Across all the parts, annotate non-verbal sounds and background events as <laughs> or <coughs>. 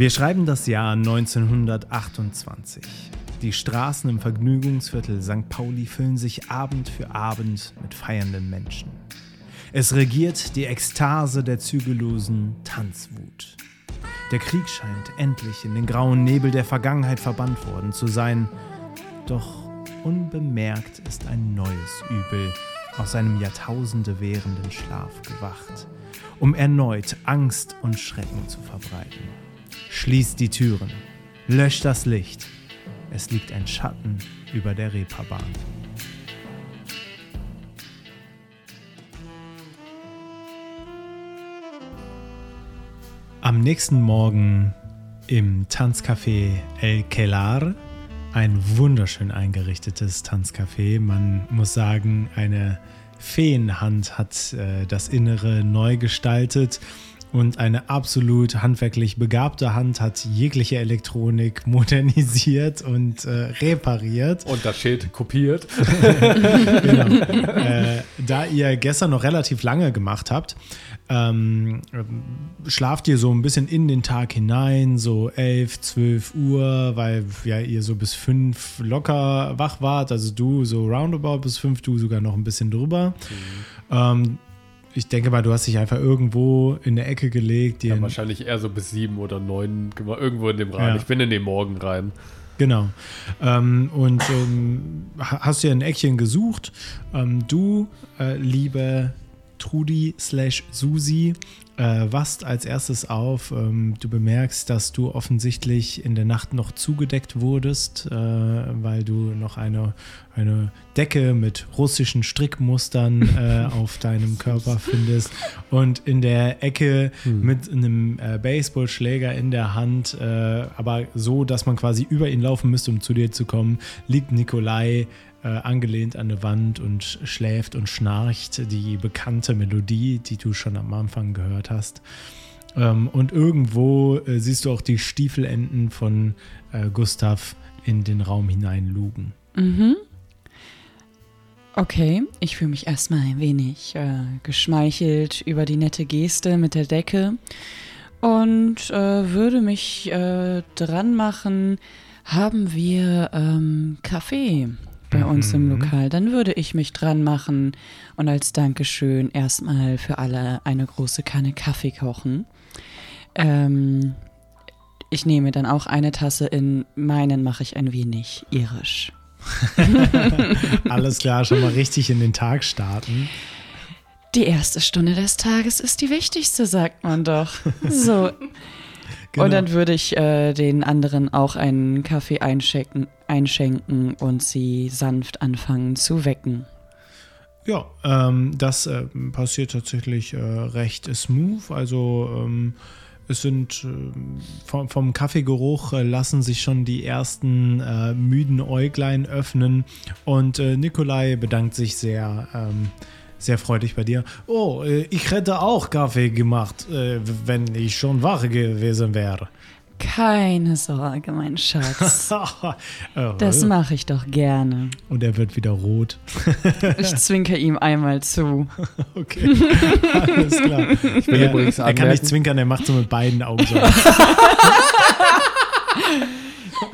Wir schreiben das Jahr 1928. Die Straßen im Vergnügungsviertel St. Pauli füllen sich Abend für Abend mit feiernden Menschen. Es regiert die Ekstase der zügellosen Tanzwut. Der Krieg scheint endlich in den grauen Nebel der Vergangenheit verbannt worden zu sein. Doch unbemerkt ist ein neues Übel aus seinem Jahrtausende währenden Schlaf gewacht, um erneut Angst und Schrecken zu verbreiten. Schließt die Türen, löscht das Licht. Es liegt ein Schatten über der Reeperbahn. Am nächsten Morgen im Tanzcafé El Kelar, ein wunderschön eingerichtetes Tanzcafé. Man muss sagen, eine Feenhand hat äh, das Innere neu gestaltet und eine absolut handwerklich begabte Hand hat jegliche Elektronik <laughs> modernisiert und äh, repariert. Und das Schild kopiert. <laughs> genau. äh, da ihr gestern noch relativ lange gemacht habt, ähm, schlaft ihr so ein bisschen in den Tag hinein, so 11, 12 Uhr, weil ja ihr so bis 5 locker wach wart. Also du so roundabout bis 5, du sogar noch ein bisschen drüber. Mhm. Ähm, ich denke mal, du hast dich einfach irgendwo in der Ecke gelegt. Ja, wahrscheinlich eher so bis sieben oder neun, irgendwo in dem Rahmen. Ja. Ich bin in den Morgen rein. Genau. Ähm, und ähm, hast dir ein Eckchen gesucht. Ähm, du, äh, liebe Trudi slash Susi, äh, wachst als erstes auf. Ähm, du bemerkst, dass du offensichtlich in der Nacht noch zugedeckt wurdest, äh, weil du noch eine, eine Decke mit russischen Strickmustern äh, <laughs> auf deinem Körper findest. Und in der Ecke hm. mit einem äh, Baseballschläger in der Hand, äh, aber so, dass man quasi über ihn laufen müsste, um zu dir zu kommen, liegt Nikolai äh, angelehnt an eine Wand und schläft und schnarcht die bekannte Melodie, die du schon am Anfang gehört hast. Ähm, und irgendwo äh, siehst du auch die Stiefelenden von äh, Gustav in den Raum hineinlugen. Mhm. Okay, ich fühle mich erstmal ein wenig äh, geschmeichelt über die nette Geste mit der Decke und äh, würde mich dran machen, haben wir ähm, Kaffee? Bei uns im mhm. Lokal, dann würde ich mich dran machen und als Dankeschön erstmal für alle eine große Kanne Kaffee kochen. Ähm, ich nehme dann auch eine Tasse in meinen mache ich ein wenig irisch. <laughs> Alles klar, schon mal richtig in den Tag starten. Die erste Stunde des Tages ist die wichtigste, sagt man doch. So. <laughs> Genau. Und dann würde ich äh, den anderen auch einen Kaffee einschenken, einschenken und sie sanft anfangen zu wecken. Ja, ähm, das äh, passiert tatsächlich äh, recht smooth. Also ähm, es sind äh, vom, vom, Kaffeegeruch äh, lassen sich schon die ersten äh, müden Äuglein öffnen und Nikolai bedankt sich sehr. Ähm, sehr freudig bei dir. Oh, äh, ich hätte auch Kaffee gemacht, äh, wenn ich schon wach gewesen wäre. Keine Sorge, mein Schatz. <laughs> Oh. das mache ich doch gerne. Und er wird wieder rot. <laughs> ich zwinker ihm einmal zu. <laughs> okay, alles klar. Ich will er, übrigens er kann nicht zwinkern, er macht so mit beiden Augen so.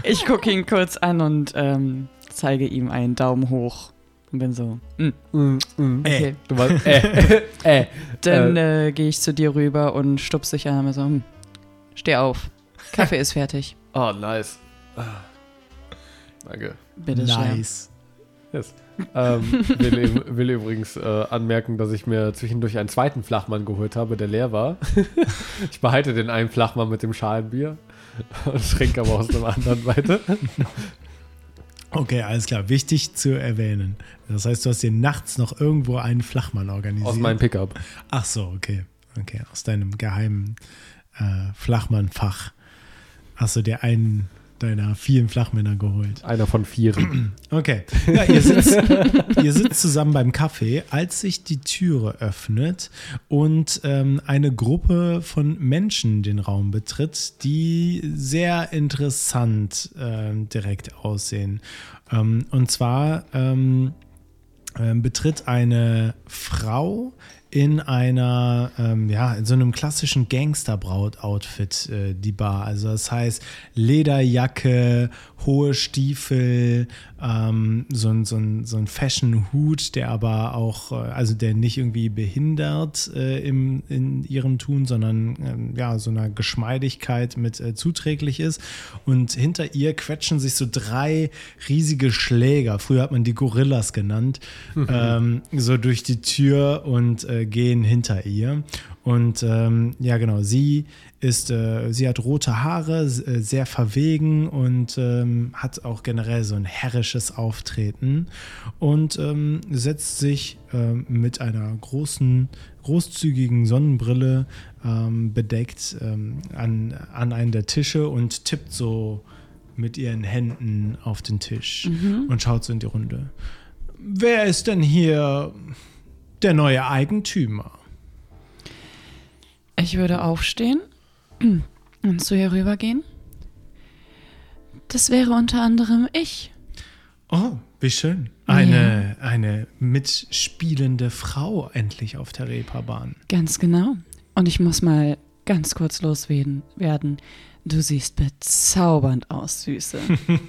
ich gucke ihn kurz an und ähm, zeige ihm einen Daumen hoch. Und bin so, mm, mm, mm, okay. Äh. Du warst, <laughs> äh, <laughs> äh. Dann äh, äh gehe ich zu dir rüber und stupse dich an und so, hm, steh auf. Kaffee ist fertig. <laughs> Oh, nice. Ah. Danke. Bitte nice. Yes. ähm, will, will, übrigens äh, anmerken, dass ich mir zwischendurch einen zweiten Flachmann geholt habe, der leer war. ich behalte den einen Flachmann mit dem Schalenbier und trinke aber aus dem anderen weiter. Okay, alles klar. Wichtig zu erwähnen. Das heißt, du hast dir nachts noch irgendwo einen Flachmann organisiert. Aus meinem Pickup. Ach so, okay. Okay, aus deinem geheimen äh, Flachmann-Fach hast du dir einen deiner vielen Flachmänner geholt. Einer von vieren. Okay. Ja, ihr sitzt, ihr sitzt zusammen beim Kaffee, als sich die Türe öffnet und ähm, eine Gruppe von Menschen den Raum betritt, die sehr interessant äh, direkt aussehen. Ähm, und zwar ähm, ähm, betritt eine Frau in einer, ähm, ja, in so einem klassischen Gangsterbraut-Outfit äh, die Bar. Also das heißt Lederjacke, hohe Stiefel, ähm, so ein, so ein, so ein Fashion-Hut, der aber auch, äh, also der nicht irgendwie behindert äh, im, in ihrem Tun, sondern ähm, ja, so einer Geschmeidigkeit mit äh, zuträglich ist. Und hinter ihr quetschen sich so drei riesige Schläger, früher hat man die Gorillas genannt, ähm, so durch die Tür und äh, gehen hinter ihr. Und ähm, ja, genau, sie ist, äh, sie hat rote Haare, äh, sehr verwegen und ähm, hat auch generell so ein herrisches Auftreten und ähm, setzt sich ähm, mit einer großen, großzügigen Sonnenbrille ähm, bedeckt ähm, an, an einen der Tische und tippt so mit ihren Händen auf den Tisch und schaut so in die Runde. Wer ist denn hier der neue Eigentümer? Ich würde aufstehen <clears throat> und zu ihr rübergehen. Das wäre unter anderem ich. Oh, wie schön. Eine, eine mitspielende Frau endlich auf der Reeperbahn. Ganz genau. Und ich muss mal ganz kurz loswerden. Du siehst bezaubernd aus, Süße. <laughs>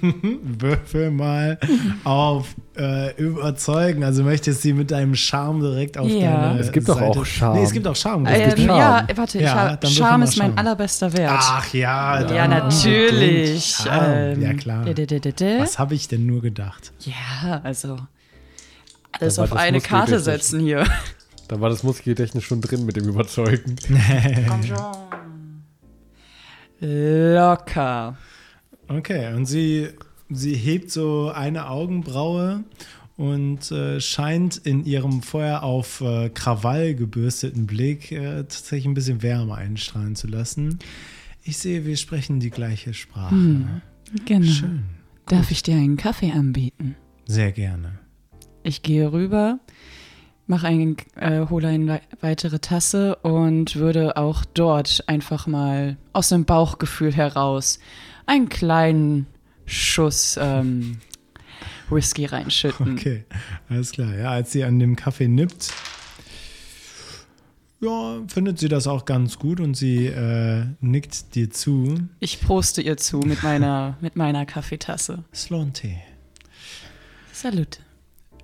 Würfel mal auf äh, überzeugen. Also möchtest du sie mit deinem Charme direkt auf Ja. deine Es gibt doch Seite. auch Charme. Nee, es gibt auch Charme. Ähm, richtig, ne? Charme. ja, warte, Ja, Charme ist mein allerbester Wert. Ach ja. ja, natürlich. Ähm, ja, klar. d- d- d- d- d- Was habe ich denn nur gedacht? Ja, also alles auf eine Karte setzen hier. Da war das muskeltechnisch schon drin mit dem Überzeugen. <laughs> Komm schon. Locker. Okay, und sie, sie hebt so eine Augenbraue und äh, scheint in ihrem vorher auf äh, Krawall gebürsteten Blick äh, tatsächlich ein bisschen Wärme einstrahlen zu lassen. Ich sehe, wir sprechen die gleiche Sprache. Genau. Schön. Darf ich dir einen Kaffee anbieten? Sehr gerne. Ich gehe rüber, mache einen, äh, hole eine wei- weitere Tasse und würde auch dort einfach mal aus dem Bauchgefühl heraus einen kleinen Schuss ähm, Whisky reinschütten. Okay, alles klar. Ja, als sie an dem Kaffee nippt, ja, findet sie das auch ganz gut und sie äh, nickt dir zu. Ich proste ihr zu mit meiner, mit meiner Kaffeetasse. Sloan-Tee. Salute.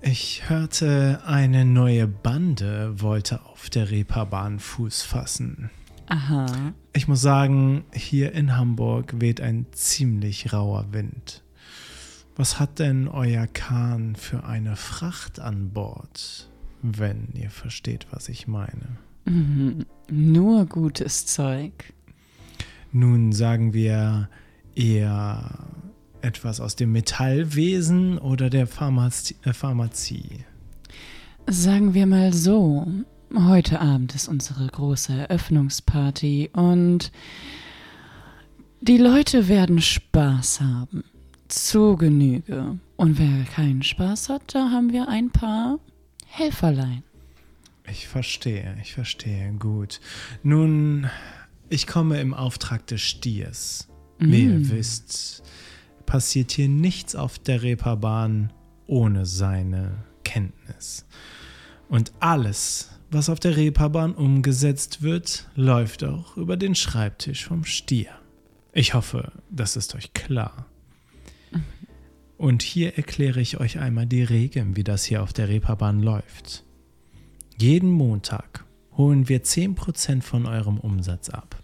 Ich hörte, eine neue Bande wollte auf der Reeperbahn Fuß fassen. Aha. Ich muss sagen, hier in Hamburg weht ein ziemlich rauer Wind. Was hat denn euer Kahn für eine Fracht an Bord? Wenn ihr versteht, was ich meine. Mhm. Nur gutes Zeug. Nun sagen wir eher etwas aus dem Metallwesen oder der Pharmazie. Äh, Pharmazie. Sagen wir mal so, heute Abend ist unsere große Eröffnungsparty und die Leute werden Spaß haben. Zu Genüge. Und wer keinen Spaß hat, da haben wir ein paar Helferlein. Ich verstehe, ich verstehe. Gut. Nun, ich komme im Auftrag des Stiers. Wie ihr wisst, passiert hier nichts auf der Reeperbahn ohne seine Kenntnis. Und alles, was auf der Reeperbahn umgesetzt wird, läuft auch über den Schreibtisch vom Stier. Ich hoffe, das ist euch klar. Und hier erkläre ich euch einmal die Regeln, wie das hier auf der Reeperbahn läuft. Jeden Montag holen wir 10% von eurem Umsatz ab.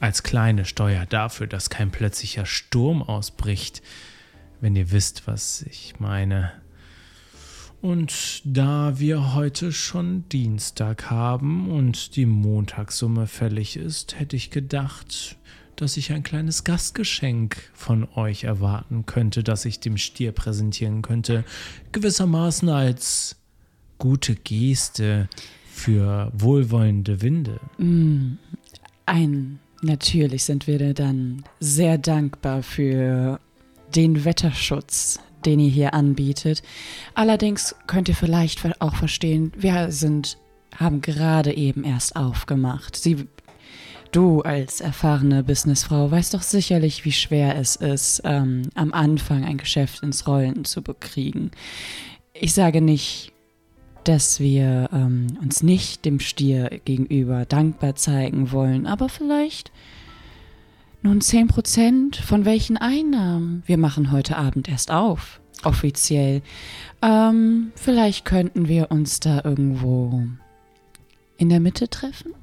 Als kleine Steuer dafür, dass kein plötzlicher Sturm ausbricht, wenn ihr wisst, was ich meine. Und da wir heute schon Dienstag haben und die Montagssumme fällig ist, hätte ich gedacht, dass ich ein kleines Gastgeschenk von euch erwarten könnte, das ich dem Stier präsentieren könnte, gewissermaßen als gute Geste für wohlwollende Winde. Ein, natürlich sind wir dann sehr dankbar für den Wetterschutz, den ihr hier anbietet. Allerdings könnt ihr vielleicht auch verstehen, wir sind, haben gerade eben erst aufgemacht. Sie, du als erfahrene Businessfrau weißt doch sicherlich, wie schwer es ist, ähm, am Anfang ein Geschäft ins Rollen zu bekriegen. Ich sage nicht, dass wir ähm, uns nicht dem Stier gegenüber dankbar zeigen wollen, aber vielleicht nun 10% von welchen Einnahmen. Wir machen heute Abend erst auf, offiziell. Ähm, vielleicht könnten wir uns da irgendwo in der Mitte treffen?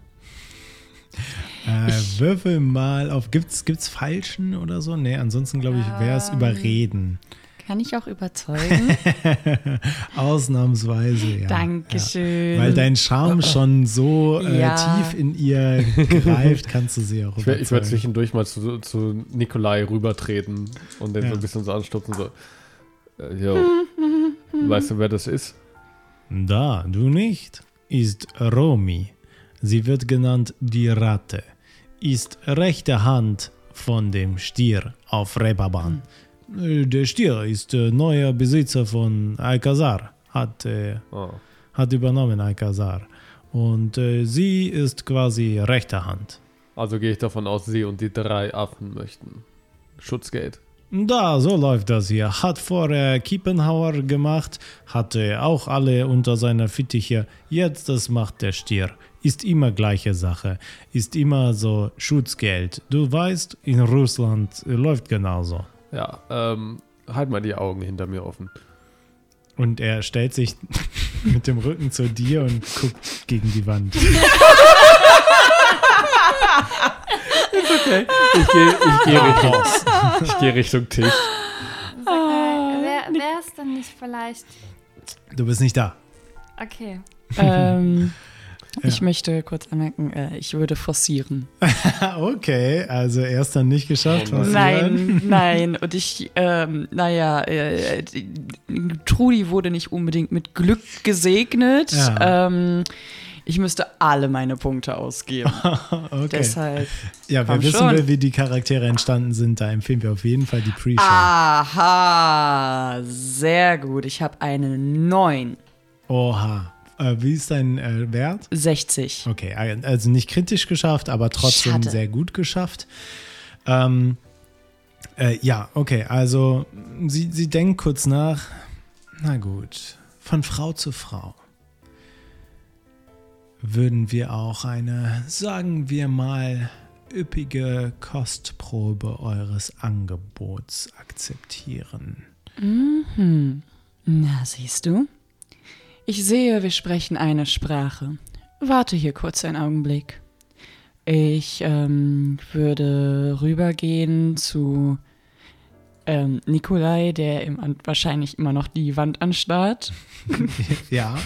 Äh, würfel mal auf. Gibt's, gibt's Falschen oder so? Nee, ansonsten glaube ich, wäre es Ähm. überreden. Kann ich auch überzeugen? <laughs> Ausnahmsweise, ja. Dankeschön. Ja. Weil dein Charme schon so äh, Ja. tief in ihr <laughs> greift, kannst du sie auch Ich werde werd überzeugen. zwischendurch mal zu, zu Nikolai rübertreten und den Ja. so ein bisschen so anstupsen. So, äh, yo, <laughs> weißt du, wer das ist? Da, du nicht, ist Romy. Sie wird genannt die Ratte. Ist rechte Hand von dem Stier auf Reeperbahn. Äh, Der Stier ist äh, neuer Besitzer von Alcazar. Hat, äh, Oh. hat übernommen Alcazar. Und äh, sie ist quasi rechte Hand. Also gehe ich davon aus, sie und die drei Affen möchten Schutzgeld. Da, so läuft das hier. Hat vorher Kiepenhauer gemacht, hatte auch alle unter seiner Fittiche. Jetzt, das macht der Stier. Ist immer gleiche Sache. Ist immer so Schutzgeld. Du weißt, in Russland äh, läuft genauso. Ja, ähm, halt mal die Augen hinter mir offen. Und er stellt sich <laughs> mit dem Rücken zu dir und guckt gegen die Wand. <laughs> Okay. Ich gehe ich geh Richtung, ich geh Richtung Tisch. Mal, wer, wer ist denn nicht vielleicht. Du bist nicht da. Okay. ähm, Ich Ja. möchte kurz anmerken, äh, ich würde forcieren. <laughs> Okay, also er ist dann nicht geschafft. Oh Nein, nein. Und ich, ähm, naja, äh, Trudi wurde nicht unbedingt mit Glück gesegnet. Ja. Ähm, ich müsste alle meine Punkte ausgeben. <laughs> Okay. Deshalb. Ja, wer Komm wissen schon. will, wie die Charaktere entstanden sind, da empfehlen wir auf jeden Fall die Pre-Show. Ah. Aha, sehr gut. Ich habe eine 9. Oha. Äh, wie ist dein äh, Wert? 60. Okay, also nicht kritisch geschafft, aber trotzdem Schade. sehr gut geschafft. Ähm, äh, ja, okay, also sie, sie denkt kurz nach. Na gut, von Frau zu Frau würden wir auch eine, sagen wir mal, üppige Kostprobe eures Angebots akzeptieren. Mhm. Na, siehst du? Ich sehe, wir sprechen eine Sprache. Warte hier kurz einen Augenblick. Ich ähm, würde rübergehen zu ähm, Nikolai, der im, wahrscheinlich immer noch die Wand anstarrt. <laughs> Ja,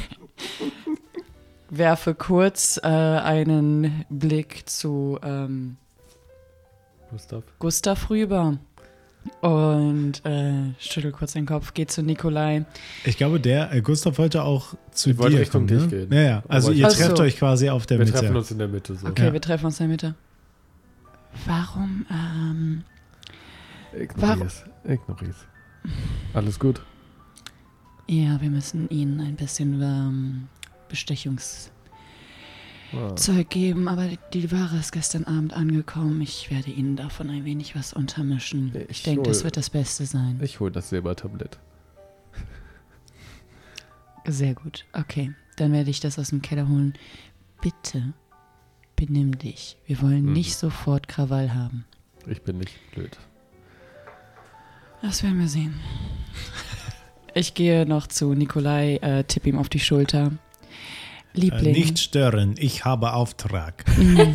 <laughs> Werfe kurz äh, einen Blick zu ähm, Gustav. Gustav rüber und äh, schüttel kurz den Kopf, geht zu Nikolai. ich glaube, der äh, Gustav wollte auch zu Ich wollte dir Richtung kommen, dich ne? gehen. Ja, ja. Also ihr Ach so. trefft euch quasi auf der Wir Mitte. treffen uns in der Mitte so. Okay, Ja. wir treffen uns in der Mitte. Warum, ähm, Ignorier's. Ignorier's. Alles gut. ja, wir müssen ihnen ein bisschen ähm, Bestechungszeug Ah. geben, aber die Ware ist gestern Abend angekommen. Ich werde ihnen davon ein wenig was untermischen. Ich Ich denke, das wird das Beste sein. Ich hole das Silbertablett. Sehr gut. Okay, dann werde ich das aus dem Keller holen. Bitte, benimm dich. Wir wollen Mhm. nicht sofort Krawall haben. Ich bin nicht blöd. Das werden wir sehen. Ich gehe noch zu Nikolai, äh, tippe ihm auf die Schulter. Äh, Liebling. nicht stören, ich habe Auftrag. Mm. <laughs>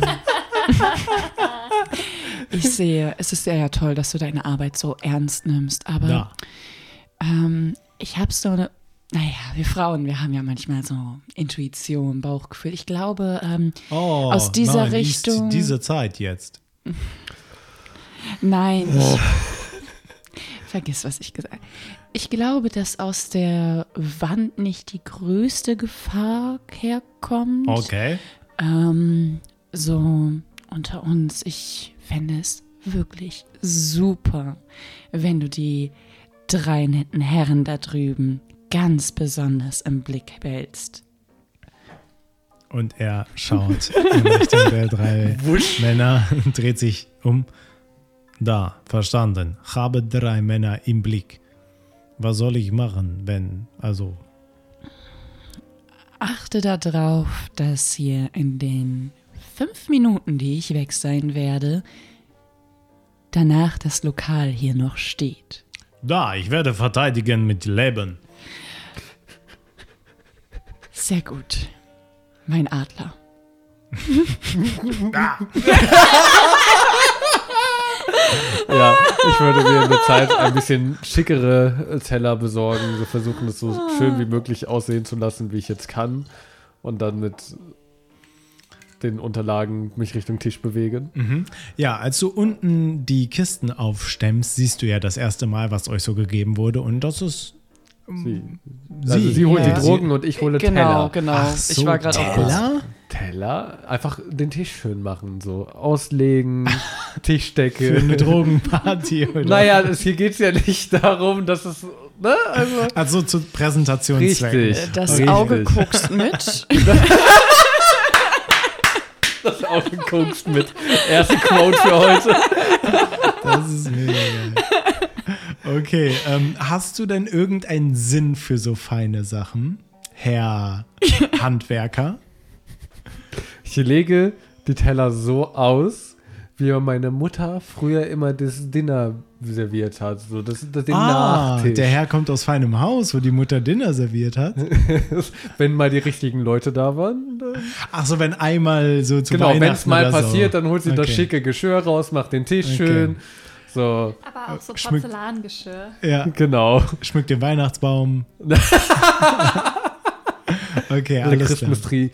ich sehe, es ist sehr toll, dass du deine Arbeit so ernst nimmst, aber Da. ähm, ich habe so eine. Naja, wir Frauen, wir haben ja manchmal so Intuition, Bauchgefühl. Ich glaube, ähm, Oh, Aus dieser nein, Richtung- diese Zeit jetzt. Nein, ich, vergiss, was ich gesagt habe. Ich glaube, dass aus der Wand nicht die größte Gefahr herkommt. Okay. Ähm, so unter uns, ich fände es wirklich super, wenn du die drei netten Herren da drüben ganz besonders im Blick behältst. Und er schaut in Richtung der drei Männer und dreht sich um. Da, verstanden. Habe drei Männer im Blick. Was soll ich machen, wenn, also, achte darauf, dass hier in den fünf Minuten, die ich weg sein werde, danach das Lokal hier noch steht. Da, ich werde verteidigen mit Leben. Sehr gut. Mein Adler. <laughs> <laughs> <laughs> Ja, ich würde mir in der Zeit ein bisschen schickere Teller besorgen. Wir versuchen es so schön wie möglich aussehen zu lassen, wie ich jetzt kann. Und dann mit den Unterlagen mich Richtung Tisch bewegen. Ja, als du unten die Kisten aufstemmst, siehst du ja das erste Mal, was euch so gegeben wurde. Und das ist. Sie, also sie holt Ja. die Drogen und ich hole genau, Teller. genau. Ich so, war gerade Teller? Teller? Einfach den Tisch schön machen, so auslegen, <laughs> Tischdecke. Für eine Drogenparty, <laughs> oder? Naja, es, hier geht es ja nicht darum, dass es. Ne? Also, Also zu Präsentationszwecken. Richtig. Das Richtig. Auge guckst mit. <laughs> das Auge guckst mit. Erste Quote für heute. Das ist mega geil. Okay, ähm, hast du denn irgendeinen Sinn für so feine Sachen, Herr Handwerker? Ich lege die Teller so aus, wie meine Mutter früher immer das Dinner serviert hat. So das, das den Ah, Nachtisch. der Herr kommt aus feinem Haus, wo die Mutter Dinner serviert hat. <laughs> Wenn mal die richtigen Leute da waren. Dann Ach so, wenn einmal so zu genau, wenn es Weihnachten mal passiert, so. dann holt sie das Okay. schicke Geschirr raus, macht den Tisch Okay. schön. So, Aber auch so Porzellangeschirr. Ja, genau. schmückt den Weihnachtsbaum. <laughs> okay, alles klar. Christmas Tree.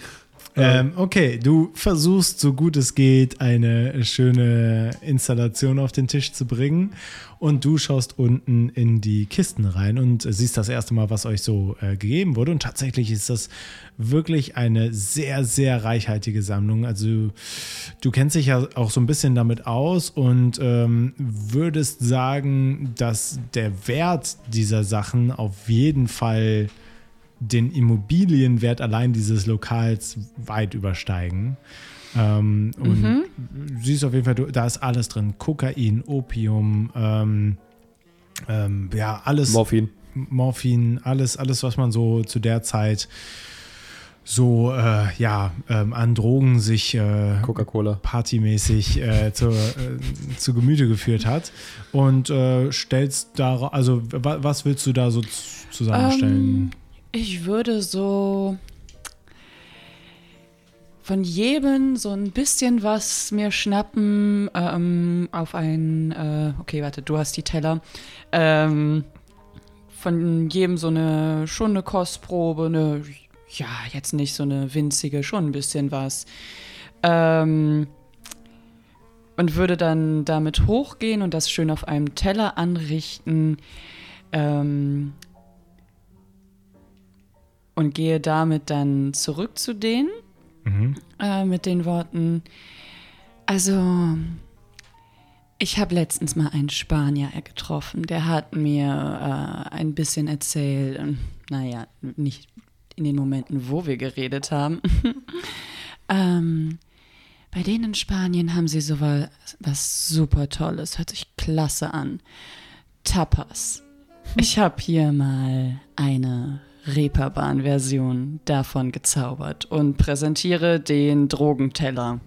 Ähm, okay, du versuchst so gut es geht, eine schöne Installation auf den Tisch zu bringen. Und du schaust unten in die Kisten rein und siehst das erste Mal, was euch so äh, gegeben wurde. Und tatsächlich ist das wirklich eine sehr, sehr reichhaltige Sammlung. Also du kennst dich ja auch so ein bisschen damit aus und ähm, würdest sagen, dass der Wert dieser Sachen auf jeden Fall den Immobilienwert allein dieses Lokals weit übersteigen. Ähm, und siehst auf jeden Fall, da ist alles drin: Kokain, Opium, ähm, ähm, ja, alles. Morphin. Morphin, alles, alles, was man so zu der Zeit so äh, ja ähm, an Drogen sich äh, Coca-Cola. partymäßig äh, zu, äh, zu Gemüte geführt hat und äh, stellst da, also wa was willst du da so z- zusammenstellen? Ähm, ich würde so von jedem so ein bisschen was mir schnappen ähm, auf ein, äh, okay, warte, du hast die Teller. Ähm, von jedem so eine, schon eine Kostprobe, eine, ja, jetzt nicht so eine winzige, schon ein bisschen was. Ähm, und würde dann damit hochgehen und das schön auf einem Teller anrichten. Ähm, und gehe damit dann zurück zu denen Mhm. äh, mit den Worten, also ich habe letztens mal einen Spanier getroffen, der hat mir äh, ein bisschen erzählt, naja, nicht in den Momenten, wo wir geredet haben. <laughs> ähm, bei denen in Spanien haben sie so was, was super Tolles, hört sich klasse an. Tapas. Ich habe hier mal eine Reeperbahn-Version davon gezaubert und präsentiere den Drogenteller.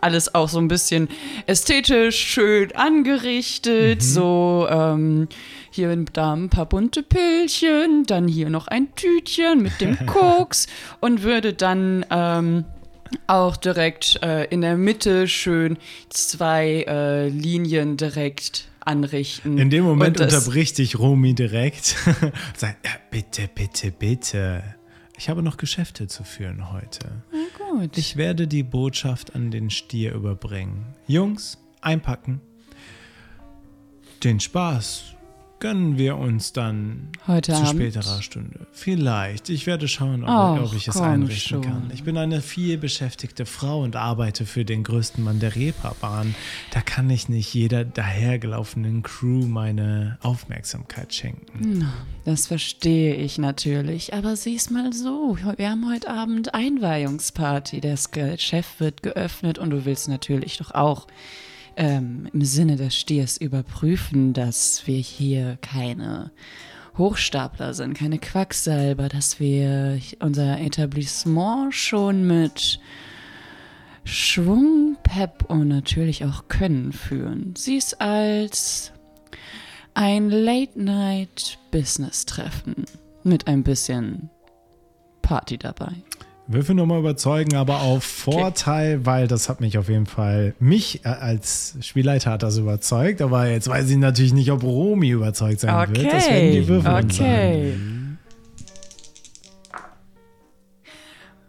Alles auch so ein bisschen ästhetisch, schön angerichtet. So, ähm, hier und da ein paar bunte Pillchen, dann hier noch ein Tütchen mit dem <laughs> Koks und würde dann ähm, auch direkt äh, in der Mitte schön zwei äh, Linien direkt anrichten. In dem Moment unterbricht dich Romy direkt. <laughs> Sagt, ja, bitte, bitte, bitte. Ich habe noch Geschäfte zu führen heute. Gut. Ich werde die Botschaft an den Stier überbringen. Jungs, einpacken. Den Spaß gönnen wir uns dann Heute zu Abend. späterer Stunde. Vielleicht. Ich werde schauen, ob, Ach, ob ich es einrichten schon. kann. Ich bin eine viel beschäftigte Frau und arbeite für den größten Mann der Reeperbahn. Da kann ich nicht jeder dahergelaufenen Crew meine Aufmerksamkeit schenken. Das verstehe ich natürlich, aber sieh's mal so. Wir haben heute Abend Einweihungsparty. Das Geschäft wird geöffnet und du willst natürlich doch auch ähm, im Sinne des Stiers überprüfen, dass wir hier keine Hochstapler sind, keine Quacksalber, dass wir unser Etablissement schon mit Schwung, Pep und natürlich auch Können führen. Sie ist als ein Late-Night-Business-Treffen mit ein bisschen Party dabei. Würfel nochmal überzeugen, aber auf Vorteil, weil das hat mich auf jeden Fall, mich äh, als Spielleiter hat das überzeugt, aber jetzt weiß ich natürlich nicht, ob Romy überzeugt sein Okay, wird. Das werden die Würfel okay. sagen.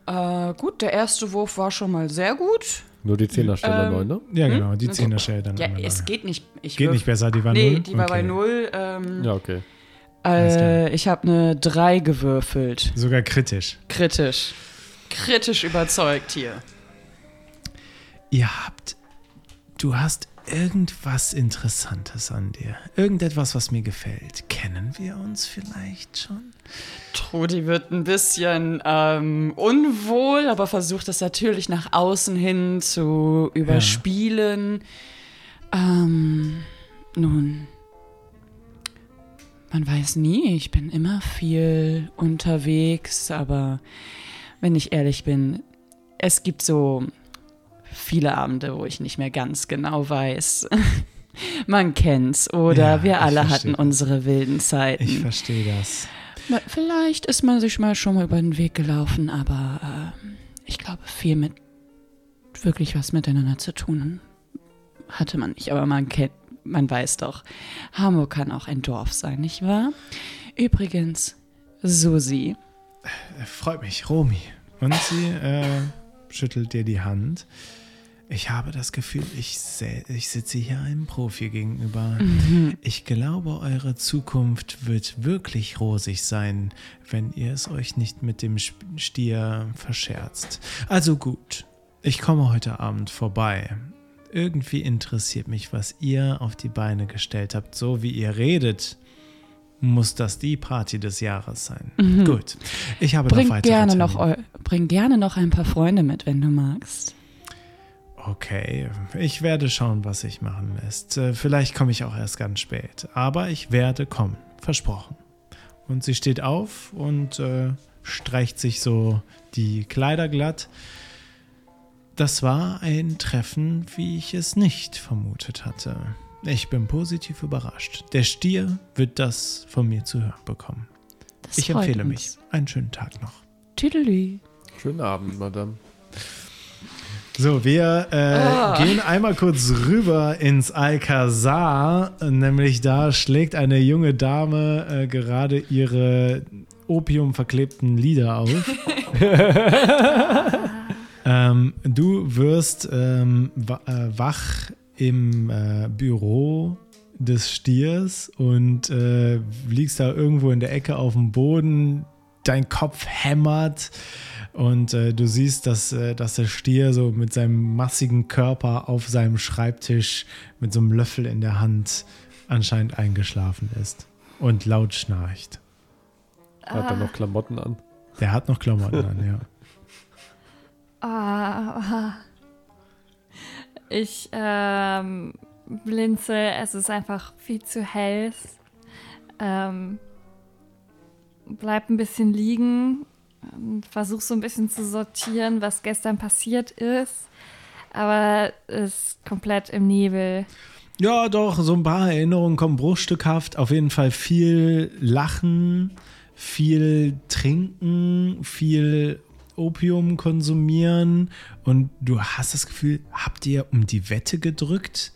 Äh, gut, der erste Wurf war schon mal sehr gut. Nur die Zehnerstelle Ähm, neu, ne? Ja, genau, die Also, Zehner-Shell dann. Ja, es geht nicht. Ich Geht würf- nicht besser, die war Nee, null? die war bei Okay. null. Ähm, Ja, okay. Äh, ich habe eine 3 gewürfelt. Sogar kritisch. Kritisch. Kritisch überzeugt hier. Ihr habt, du hast irgendwas Interessantes an dir. Irgendetwas, was mir gefällt. Kennen wir uns vielleicht schon? Trudi wird ein bisschen ähm, unwohl, aber versucht das natürlich nach außen hin zu überspielen. Ähm, nun, man weiß nie, ich bin immer viel unterwegs, aber wenn ich ehrlich bin, es gibt so viele Abende, wo ich nicht mehr ganz genau weiß. <laughs> Man kennt's, oder Ja, wir alle hatten unsere wilden Zeiten. Ich verstehe das. Vielleicht ist man sich mal schon mal über den Weg gelaufen, aber ähm, ich glaube, viel mit wirklich was miteinander zu tun hatte man nicht. Aber man kennt, man weiß doch, Hamburg kann auch ein Dorf sein, nicht wahr? Übrigens, Susi. Äh, Freut mich, Romy. Und sie äh, schüttelt dir die Hand. Ich habe das Gefühl, ich, ich sitze hier einem Profi gegenüber. Ich glaube, eure Zukunft wird wirklich rosig sein, wenn ihr es euch nicht mit dem Stier verscherzt. Also gut, ich komme heute Abend vorbei. Irgendwie interessiert mich, was ihr auf die Beine gestellt habt. So wie ihr redet, muss das die Party des Jahres sein. Gut, ich habe noch Bring weitere gerne, noch, Termine. bring gerne noch ein paar Freunde mit, wenn du magst. Okay, ich werde schauen, was sich machen lässt. Äh, Vielleicht komme ich auch erst ganz spät, aber ich werde kommen, versprochen. Und sie steht auf und äh, streicht sich so die Kleider glatt. Das war ein Treffen, wie ich es nicht vermutet hatte. Ich bin positiv überrascht. Der Stier wird das von mir zu hören bekommen. Das Ich empfehle uns. mich. Einen schönen Tag noch. Tüdelü. Schönen Abend, Madame. So, wir äh, Ah. gehen einmal kurz rüber ins Alcazar. Nämlich da schlägt eine junge Dame äh, gerade ihre opiumverklebten Lieder auf. <laughs> ähm, du wirst ähm, äh, wach im äh, Büro des Stiers und äh, liegst da irgendwo in der Ecke auf dem Boden. Dein Kopf hämmert. Und äh, du siehst, dass, äh, dass der Stier so mit seinem massigen Körper auf seinem Schreibtisch mit so einem Löffel in der Hand anscheinend eingeschlafen ist und laut schnarcht. Hat er noch Klamotten an? Der hat noch Klamotten an, ja. <laughs> Ah, ich ähm, blinzel, es ist einfach viel zu hell. Ähm, bleib ein bisschen liegen versuch so ein bisschen zu sortieren, was gestern passiert ist. Aber es ist komplett im Nebel. Ja, doch, so ein paar Erinnerungen kommen bruchstückhaft. Auf jeden Fall viel Lachen, viel Trinken, viel Opium konsumieren. Und du hast das Gefühl, habt ihr um die Wette gedrückt?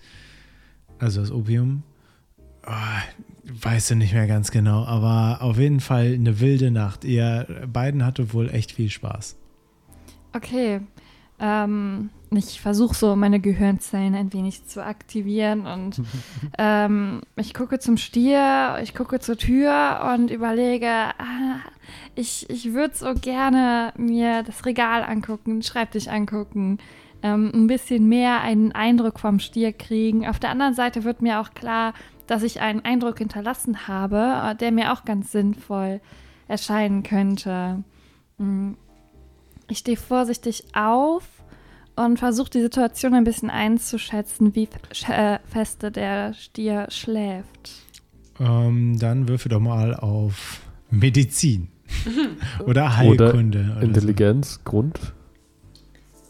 Also das Opium? Oh, weißt du nicht mehr ganz genau, aber auf jeden Fall eine wilde Nacht. Ihr beiden hattet wohl echt viel Spaß. Okay. Ähm, ich versuche so meine Gehirnzellen ein wenig zu aktivieren und <laughs> ähm, ich gucke zum Stier, ich gucke zur Tür und überlege, ah, ich, ich würde so gerne mir das Regal angucken, den Schreibtisch angucken, ähm, ein bisschen mehr einen Eindruck vom Stier kriegen. Auf der anderen Seite wird mir auch klar, dass ich einen Eindruck hinterlassen habe, äh, der mir auch ganz sinnvoll erscheinen könnte. Mm. Ich stehe vorsichtig auf und versuche die Situation ein bisschen einzuschätzen, wie äh, feste der Stier schläft. Ähm, dann würfel doch mal auf Medizin. <laughs> oder Heilkunde. Oder, Intelligenz, so. Grund.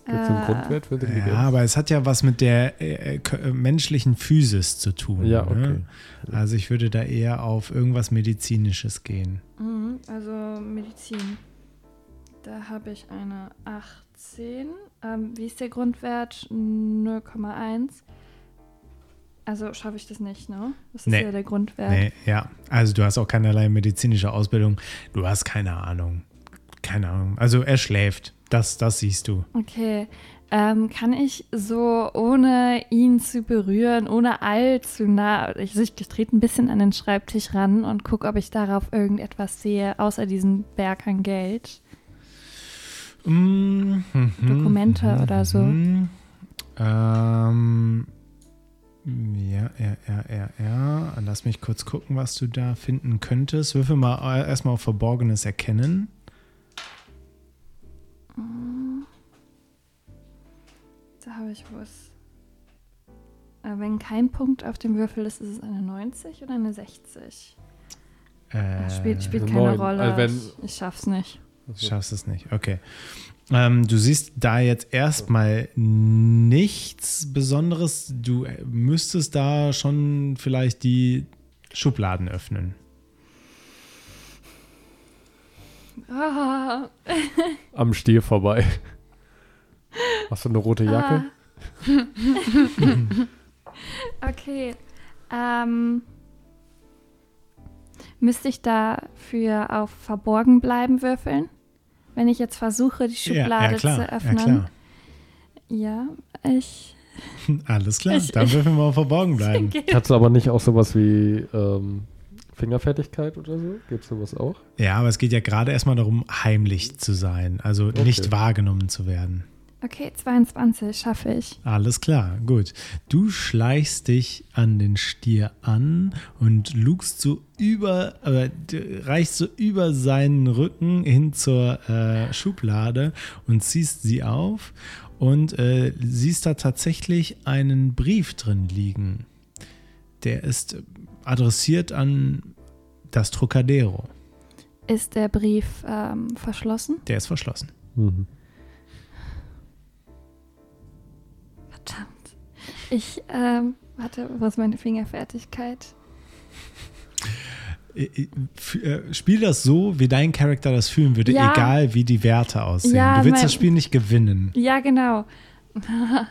Gibt es einen Äh, Grundwert für Intelligenz? Ja, aber es hat ja was mit der äh, k- äh, menschlichen Physis zu tun. Ja, okay. Ne? Also ich würde da eher auf irgendwas Medizinisches gehen. Mhm, also Medizin. Da habe ich eine 18. Ähm, wie ist der Grundwert? 0,1. Also schaffe ich das nicht, ne? Das ist Nee. ja der Grundwert. Nee, ja. Also du hast auch keinerlei medizinische Ausbildung. Du hast keine Ahnung. Keine Ahnung. Also er schläft. Das, das siehst du. Okay. Ähm, kann ich so, ohne ihn zu berühren, ohne allzu nah, ich, ich trete ein bisschen an den Schreibtisch ran und gucke, ob ich darauf irgendetwas sehe, außer diesen Berg an Geld. Mhm, mhm, Dokumente mhm, oder so. mhm. Ähm, ja, ja, ja, ja, ja. Lass mich kurz gucken, was du da finden könntest. Würfel mal äh, erstmal auf Verborgenes erkennen. Da habe ich was. Äh, wenn kein Punkt auf dem Würfel ist, ist es eine 90 oder eine 60? Äh, spielt spielt eine keine. Rolle. Also wenn- ich, ich schaff's nicht. Also, Schaffst es nicht, okay. Ähm, du siehst da jetzt erstmal nichts Besonderes. Du äh, müsstest da schon vielleicht die Schubladen öffnen. Ah, am Stier vorbei. Hast du eine rote Jacke? Ah. <laughs> okay. Ähm, müsste ich dafür auf Verborgen bleiben würfeln? Wenn ich jetzt versuche, die Schublade zu Ja, öffnen. klar. Ja, ich. <laughs> Alles klar. Ich- Dann würfeln wir auf Verborgen <laughs> bleiben. Hast du aber nicht auch sowas wie ähm, Fingerfertigkeit oder so? Gibt es sowas auch? Ja, aber es geht ja gerade erstmal darum, heimlich zu sein. Also Okay. nicht wahrgenommen zu werden. Okay, 22 schaffe ich. Alles klar, gut. Du schleichst dich an den Stier an und lugst so über, äh, reichst so über seinen Rücken hin zur äh, Schublade und ziehst sie auf und äh, siehst da tatsächlich einen Brief drin liegen. Der ist adressiert an das Trocadero. Ist der Brief ähm, verschlossen? Der ist verschlossen. Mhm. Ich, ähm, warte, wo ist meine Fingerfertigkeit? Äh, äh, äh, Spiel das so, wie dein Charakter das fühlen würde, Ja. egal wie die Werte aussehen. Ja, du willst mein- das Spiel nicht gewinnen. Ja, genau. <laughs>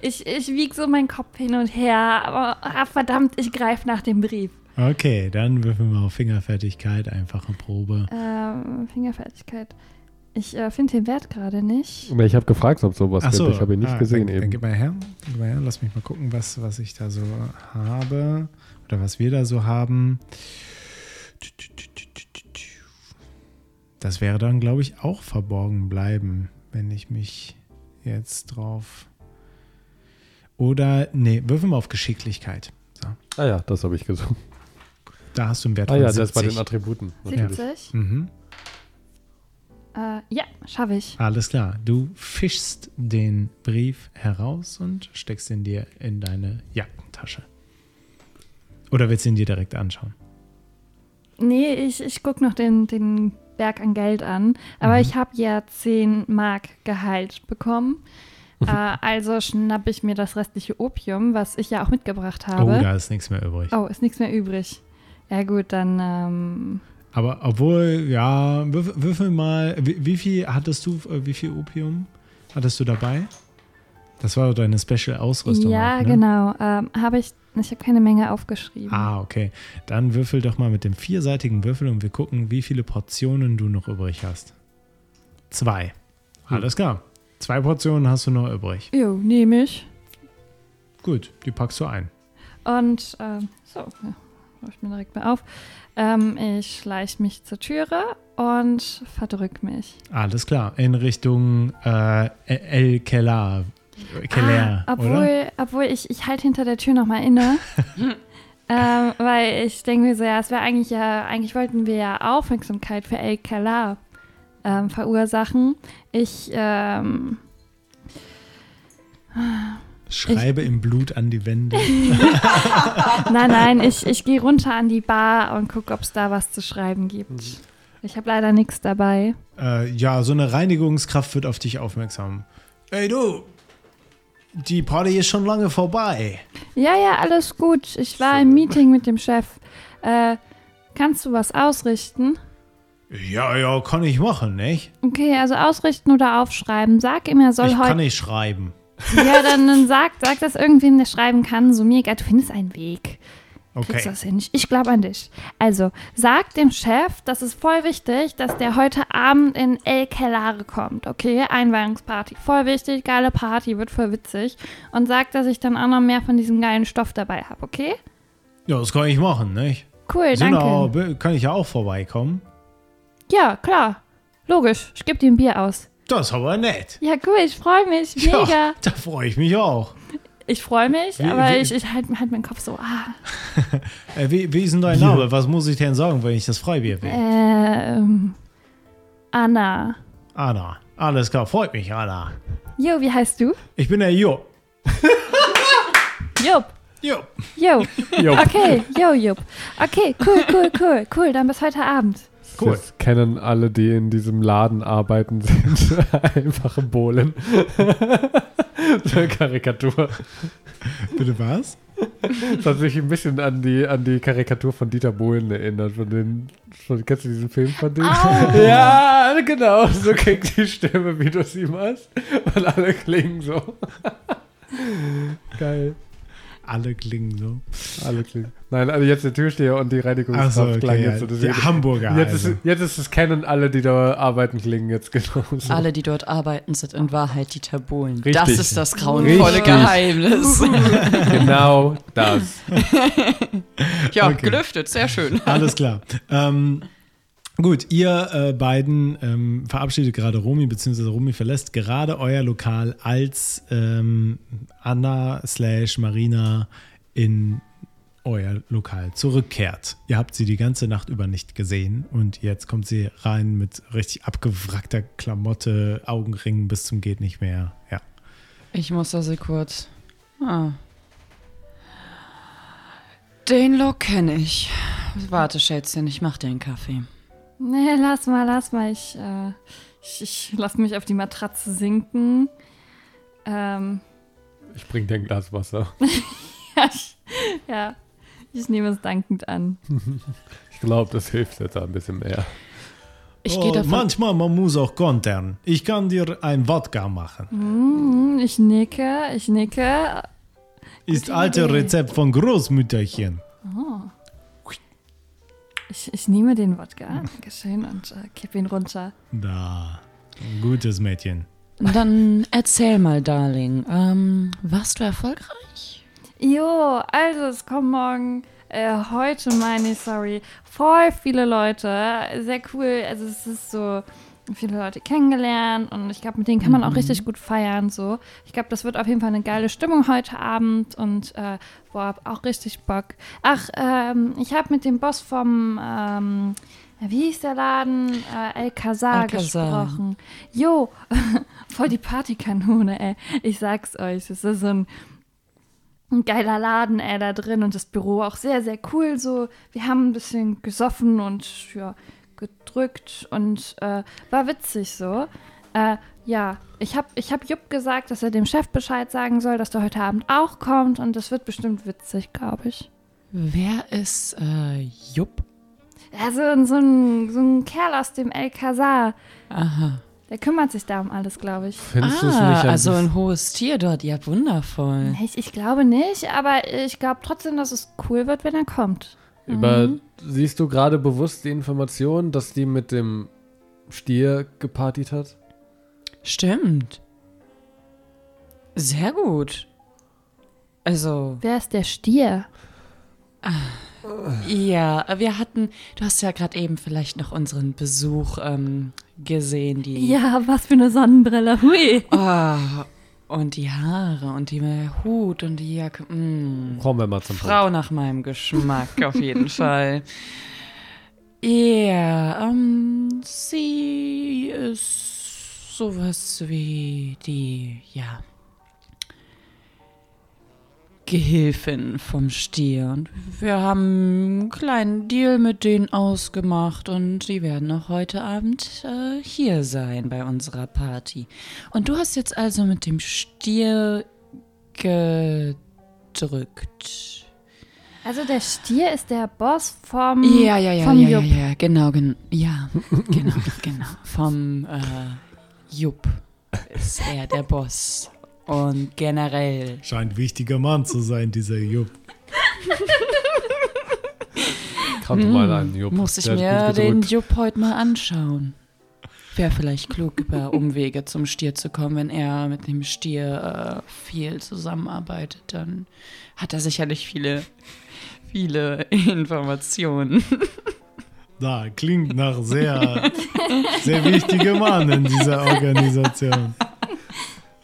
Ich, ich wiege so meinen Kopf hin und her, aber ah, verdammt, ich greife nach dem Brief. Okay, dann würfeln wir auf Fingerfertigkeit, einfache Probe. Ähm, Fingerfertigkeit. Ich äh, finde den Wert gerade nicht. Aber Ich habe gefragt, ob es sowas Ach so, gibt. Ich habe ihn nicht ah, gesehen dann, eben. Dann gib mal her, gib mal her, lass mich mal gucken, was, was ich da so habe oder was wir da so haben. Das wäre dann, glaube ich, auch verborgen bleiben, wenn ich mich jetzt drauf. Oder, nee, würfel mal auf Geschicklichkeit. ah ja, das habe ich gesucht. Da hast du einen Wert Ah von ja, das ist bei 70. den Attributen. natürlich. 70? Mhm. Äh, ja, schaffe ich. Alles klar. Du fischst den Brief heraus und steckst ihn dir in deine Jackentasche. Oder willst du ihn dir direkt anschauen? Nee, ich, ich gucke noch den, den Berg an Geld an. Aber Mhm. ich habe ja 10 Mark Gehalt bekommen. äh, also schnappe ich mir das restliche Opium, was ich ja auch mitgebracht habe. Oh, da ist nichts mehr übrig. Oh, ist nichts mehr übrig. Ja gut, dann ähm, Aber obwohl, ja, würfel, würfel mal, wie, wie viel hattest du, äh, wie viel Opium hattest du dabei? Das war deine Special-Ausrüstung. ja ne? genau. Ähm, habe ich, ich habe keine Menge aufgeschrieben. Ah, okay. Dann würfel doch mal mit dem vierseitigen Würfel und wir gucken, wie viele Portionen du noch übrig hast. Zwei. Alles klar. Zwei Portionen hast du noch übrig. Jo, nehme ich. Gut, die packst du ein. Und ähm, so, ja, mach ich mir direkt mal auf. Ähm, ich schleiche mich zur Türe und verdrück mich. Alles klar. In Richtung äh, El Keller. Keller, ah, oder? obwohl, obwohl ich, ich halte hinter der Tür nochmal inne. <laughs> ähm, weil ich denke mir so, ja, es wäre eigentlich ja, eigentlich wollten wir ja Aufmerksamkeit für El Kalar ähm, verursachen. Ich, ähm, Schreibe im Blut an die Wände. <laughs> Nein, nein, ich, ich gehe runter an die Bar und gucke, ob es da was zu schreiben gibt. Ich habe leider nichts dabei. Äh, ja, so eine Reinigungskraft wird auf dich aufmerksam. Ey du, die Party ist schon lange vorbei. Ja, ja, alles gut. Ich war im Meeting mit dem Chef. Äh, kannst du was ausrichten? Ja, ja, kann ich machen, nicht? Okay, also ausrichten oder aufschreiben. Sag ihm, er soll Ich heute. kann nicht schreiben. Ja, dann, dann sag, sag das irgendwen, der schreiben kann. So mir egal, du findest einen Weg. Okay. das hin. Ich- glaube an dich. Also, sag dem Chef, das ist voll wichtig, dass der heute Abend in El Kellare kommt, okay? Einweihungsparty. Voll wichtig, geile Party, wird voll witzig. Und sag, dass ich dann auch noch mehr von diesem geilen Stoff dabei habe, okay? Ja, das kann ich machen, nicht? Cool, danke. Sina, kann ich ja auch vorbeikommen? Ja, klar. Logisch. Ich gebe dir ein Bier aus. Das ist aber nett. Ja, cool, ich freue mich. Mega. Ja, <laughs> da freue ich mich auch. Ich freue mich, Wie- aber wie- ich, ich halte halt meinen Kopf so, ah. <laughs> Äh, wie, wie ist denn dein Name? Was muss ich denn sagen, wenn ich das Freibier will? Ähm. Anna. Anna. Alles klar, freut mich, Anna. Jo, wie heißt du? Ich bin der Jo. <laughs> Jupp. Jo. Jo. Jo. Okay, jo, Jupp. Okay, cool, cool, cool, cool. Dann bis heute Abend. Cool. Das kennen alle, die in diesem Laden arbeiten, <laughs> sind einfache Bohlen. so <laughs> eine Karikatur. Bitte was? Das hat sich ein bisschen an die, an die Karikatur von Dieter Bohlen erinnert. Von den, von, kennst du diesen Film von dem? Au. Ja, genau. So klingt die Stimme, wie du sie machst. Und alle klingen so. <laughs> Geil. Alle klingen so. Alle klingen. Nein, also jetzt der Türsteher und die Reinigungskraft Achso, okay. klang Ja. jetzt so. Deswegen- Hamburger. Jetzt also. ist, jetzt ist es kennen alle, die da arbeiten, klingen jetzt genauso. Alle, die dort arbeiten, sind in Wahrheit die Tabulen. Richtig. Das ist das grauenvolle Richtig. Geheimnis. <laughs> genau das. <laughs> ja, Okay. gelüftet, sehr schön. Alles klar. ähm, gut, ihr äh, beiden ähm, verabschiedet gerade Romy, beziehungsweise Romy verlässt gerade euer Lokal, als ähm, Anna slash Marina in euer Lokal zurückkehrt. Ihr habt sie die ganze Nacht über nicht gesehen und jetzt kommt sie rein mit richtig abgewrackter Klamotte, Augenringen bis zum geht nicht mehr. Ja. Ich muss sie kurz. Ah. Den Look kenne ich. Warte, Schätzchen, ich mach dir einen Kaffee. Nee, lass mal, lass mal. Ich, äh, ich, ich lass mich auf die Matratze sinken. Ähm, Ich bring dir ein Glas Wasser. <laughs> ja, ich, ja, ich nehme es dankend an. <laughs> Ich glaube, das hilft jetzt ein bisschen mehr. Ich oh, manchmal man muss auch kontern. Ich kann dir ein Wodka machen. Mm, ich nicke, ich nicke. Ist alte. Rezept von Großmütterchen. Ich, ich nehme den Wodka, <laughs> Dankeschön, und äh, kipp ihn runter. Da, gutes Mädchen. Dann erzähl mal, Darling. Ähm, warst du erfolgreich? Jo, also es kommen morgen, äh, heute meine ich, sorry, voll viele Leute. Sehr cool. Also es ist so viele Leute kennengelernt und ich glaube, mit denen kann man auch richtig gut feiern. So, ich glaube, das wird auf jeden Fall eine geile Stimmung heute Abend und äh, boah, hab auch richtig Bock. Ach, ähm, ich habe mit dem Boss vom ähm, wie hieß der Laden? Äh, El Alcazar. gesprochen. Jo, <laughs> voll die Partykanone, ey. Ich sag's euch. Es ist so ein ein geiler Laden, ey, da drin und das Büro auch sehr, sehr cool. So, wir haben ein bisschen gesoffen und ja, gedrückt und äh, war witzig so. Äh, ja, ich habe ich hab Jupp gesagt, dass er dem Chef Bescheid sagen soll, dass der heute Abend auch kommt und das wird bestimmt witzig, glaube ich. Wer ist äh, Jupp? Also so ein, so ein Kerl aus dem El Casar, Aha. der kümmert sich da um alles, glaube ich. Findest du es Ah, nicht ein also ein hohes Tier dort. Ja, wundervoll. Ich, ich glaube nicht, aber ich glaube trotzdem, dass es cool wird, wenn er kommt. Über, siehst du gerade bewusst die Information, dass die mit dem Stier gepartiert hat? Stimmt. Sehr gut. Also, Wer ist der Stier? ja, wir hatten, du hast ja gerade eben vielleicht noch unseren Besuch ähm, gesehen, die. Ja, was für eine Sonnenbrille. Hui. Oh, und die Haare und die Hut und die Jacke. Mm. Kommen wir mal zum Frau nach meinem Geschmack, <laughs> auf jeden Fall. Ja, ähm, sie ist sowas wie die, ja, Gehilfin vom Stier und wir haben einen kleinen Deal mit denen ausgemacht und sie werden auch heute Abend äh, hier sein bei unserer Party. Und du hast jetzt also mit dem Stier gedrückt. Also der Stier ist der Boss vom, Ja, ja, ja, vom ja, ja, Jupp. ja, genau, gen ja, genau, genau. Vom äh, Jupp ist er der Boss. Und generell. Scheint wichtiger Mann zu sein, dieser Jupp. Kannte mal einen Jupp. Hm, Muss ich der mir den. Jupp heute mal anschauen. Wäre vielleicht klug, über Umwege zum Stier zu kommen. Wenn er mit dem Stier äh, viel zusammenarbeitet, dann hat er sicherlich viele, viele Informationen. <laughs> Da, klingt nach sehr, sehr wichtigem Mann in dieser Organisation.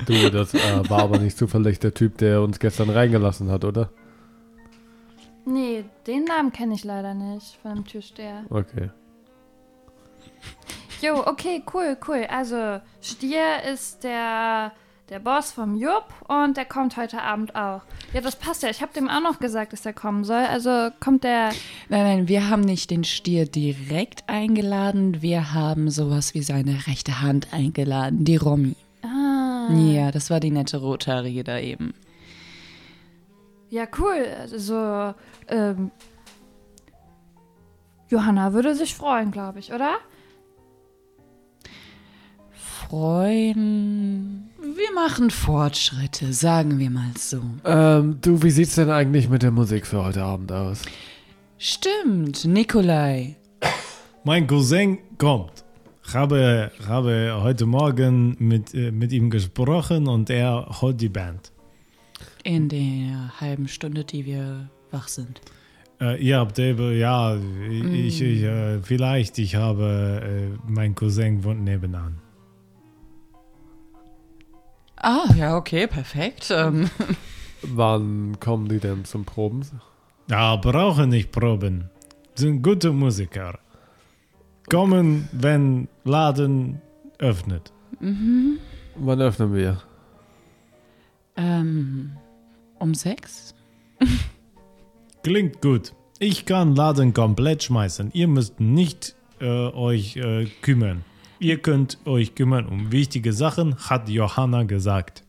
Du, das äh, war aber nicht zufällig der Typ, der uns gestern reingelassen hat, oder? Nee, den Namen kenne ich leider nicht von dem Türsteher. Okay. Jo, okay, cool, cool. Also, Stier ist der, der Boss vom Jupp und der kommt heute Abend auch. Ja, das passt ja. Ich habe dem auch noch gesagt, dass der kommen soll. Also kommt der. Nein, nein, wir haben nicht den Stier direkt eingeladen. Wir haben sowas wie seine rechte Hand eingeladen, die Romy. Ah. Ja, das war die nette Rothaarige da eben. Ja, cool. Also, ähm. Johanna würde sich freuen, glaube ich, oder? Freuen. Wir machen Fortschritte, sagen wir mal so. Ähm, du, wie sieht's denn eigentlich mit der Musik für heute Abend aus? Stimmt, Nikolai. Mein Cousin kommt. Ich habe, habe heute Morgen mit, äh, mit ihm gesprochen und er holt die Band. In der halben Stunde, die wir wach sind. Äh, ihr habt eben, ja, ich, ich, äh, vielleicht, ich habe, äh, mein Cousin wohnt nebenan. Ah, ja, okay, perfekt. Ähm, <laughs> Wann kommen die denn zum Proben? Ja, brauchen nicht proben. Sind gute Musiker. Kommen, wenn Laden öffnet. Wann öffnen wir? ähm, um sechs? <laughs> Klingt gut. Ich kann Laden komplett schmeißen. Ihr müsst nicht äh, euch äh, kümmern. Ihr könnt euch kümmern um wichtige Sachen, hat Johanna gesagt.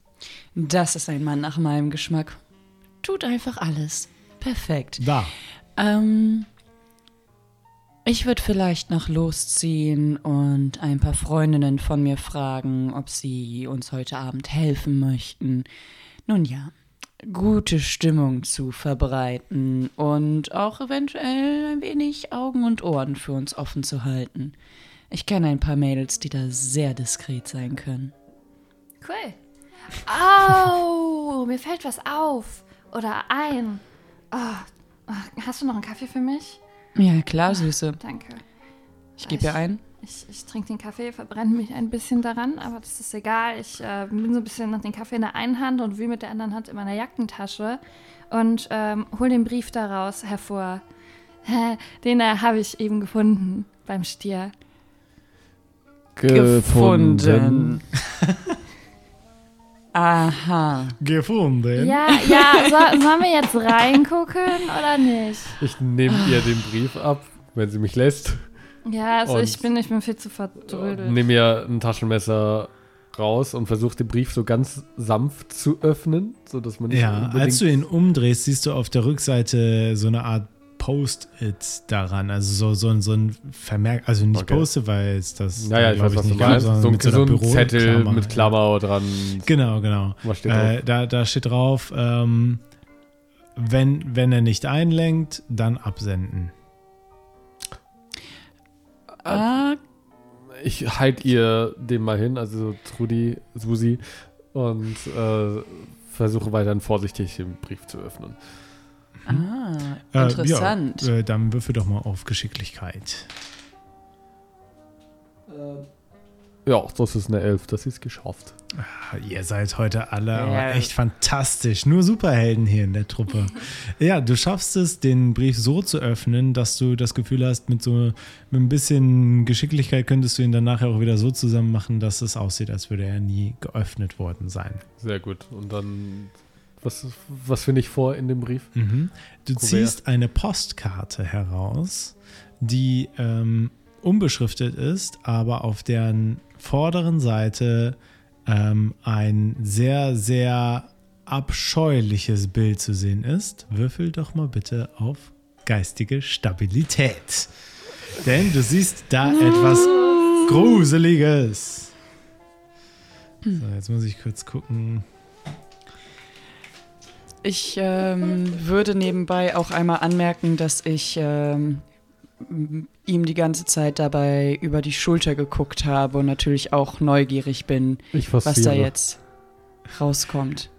Das ist ein Mann nach meinem Geschmack. Tut einfach alles. Perfekt. Da. Ähm, ich würde vielleicht noch losziehen und ein paar Freundinnen von mir fragen, ob sie uns heute Abend helfen möchten. Nun ja, gute Stimmung zu verbreiten und auch eventuell ein wenig Augen und Ohren für uns offen zu halten. Ich kenne ein paar Mädels, die da sehr diskret sein können. Cool. Oh, mir fällt was auf. Oder ein. Oh, hast du noch einen Kaffee für mich? Ja, klar, Süße. Danke. Ich gebe ihr ein. Ich, ich trinke den Kaffee, verbrenne mich ein bisschen daran, aber das ist egal. Ich äh, bin so ein bisschen nach dem Kaffee in der einen Hand und wühle mit der anderen Hand in meiner Jackentasche und ähm, hol den Brief daraus hervor. Den äh, habe ich eben gefunden beim Stier. Gefunden. <laughs> <laughs> Aha. Gefunden. Ja, ja, so, sollen wir jetzt reingucken oder nicht? Ich nehme ihr den Brief ab, wenn sie mich lässt. Ja, also ich bin, ich bin viel zu verdrödelt. Nehme ihr ein Taschenmesser raus und versuche den Brief so ganz sanft zu öffnen, sodass man nicht Ja, als du ihn umdrehst, siehst du auf der Rückseite so eine Art Post-it daran. Also so, so, ein- so ein Vermerk, also nicht Okay. Post-it, weil es das, Naja, da, ich weiß, was du nicht gab, meinst. sondern So, ein- mit so einer ein Zettel Büroklammer. mit Klammer dran. Genau, genau. Was steht drauf? Äh, da, da steht drauf, ähm, wenn, wenn er nicht einlenkt, dann absenden. Ah, Ich halte ihr den mal hin, also Trudi, Susi, und äh, versuche weiterhin vorsichtig den Brief zu öffnen. Ah Äh, interessant. Ja, äh, dann würfel doch mal auf Geschicklichkeit. Ja, das ist eine Elf, das ist geschafft. Ah, Ihr seid heute alle Ja. aber echt fantastisch. Nur Superhelden hier in der Truppe. <laughs> ja, du schaffst es, den Brief so zu öffnen, dass du das Gefühl hast, mit so mit ein bisschen Geschicklichkeit könntest du ihn dann nachher auch wieder so zusammen machen, dass es aussieht, als würde er nie geöffnet worden sein. Sehr gut. Und dann Was, was finde ich vor in dem Brief? Mhm. Du Kuvert. ziehst eine Postkarte heraus, die ähm, unbeschriftet ist, aber auf deren vorderen Seite ähm, ein sehr, sehr abscheuliches Bild zu sehen ist. Würfel doch mal bitte auf geistige Stabilität. Denn du siehst da etwas Gruseliges. So, jetzt muss ich kurz gucken. Ich ähm, würde nebenbei auch einmal anmerken, dass ich ähm, ihm die ganze Zeit dabei über die Schulter geguckt habe und natürlich auch neugierig bin, Ich was da jetzt rauskommt.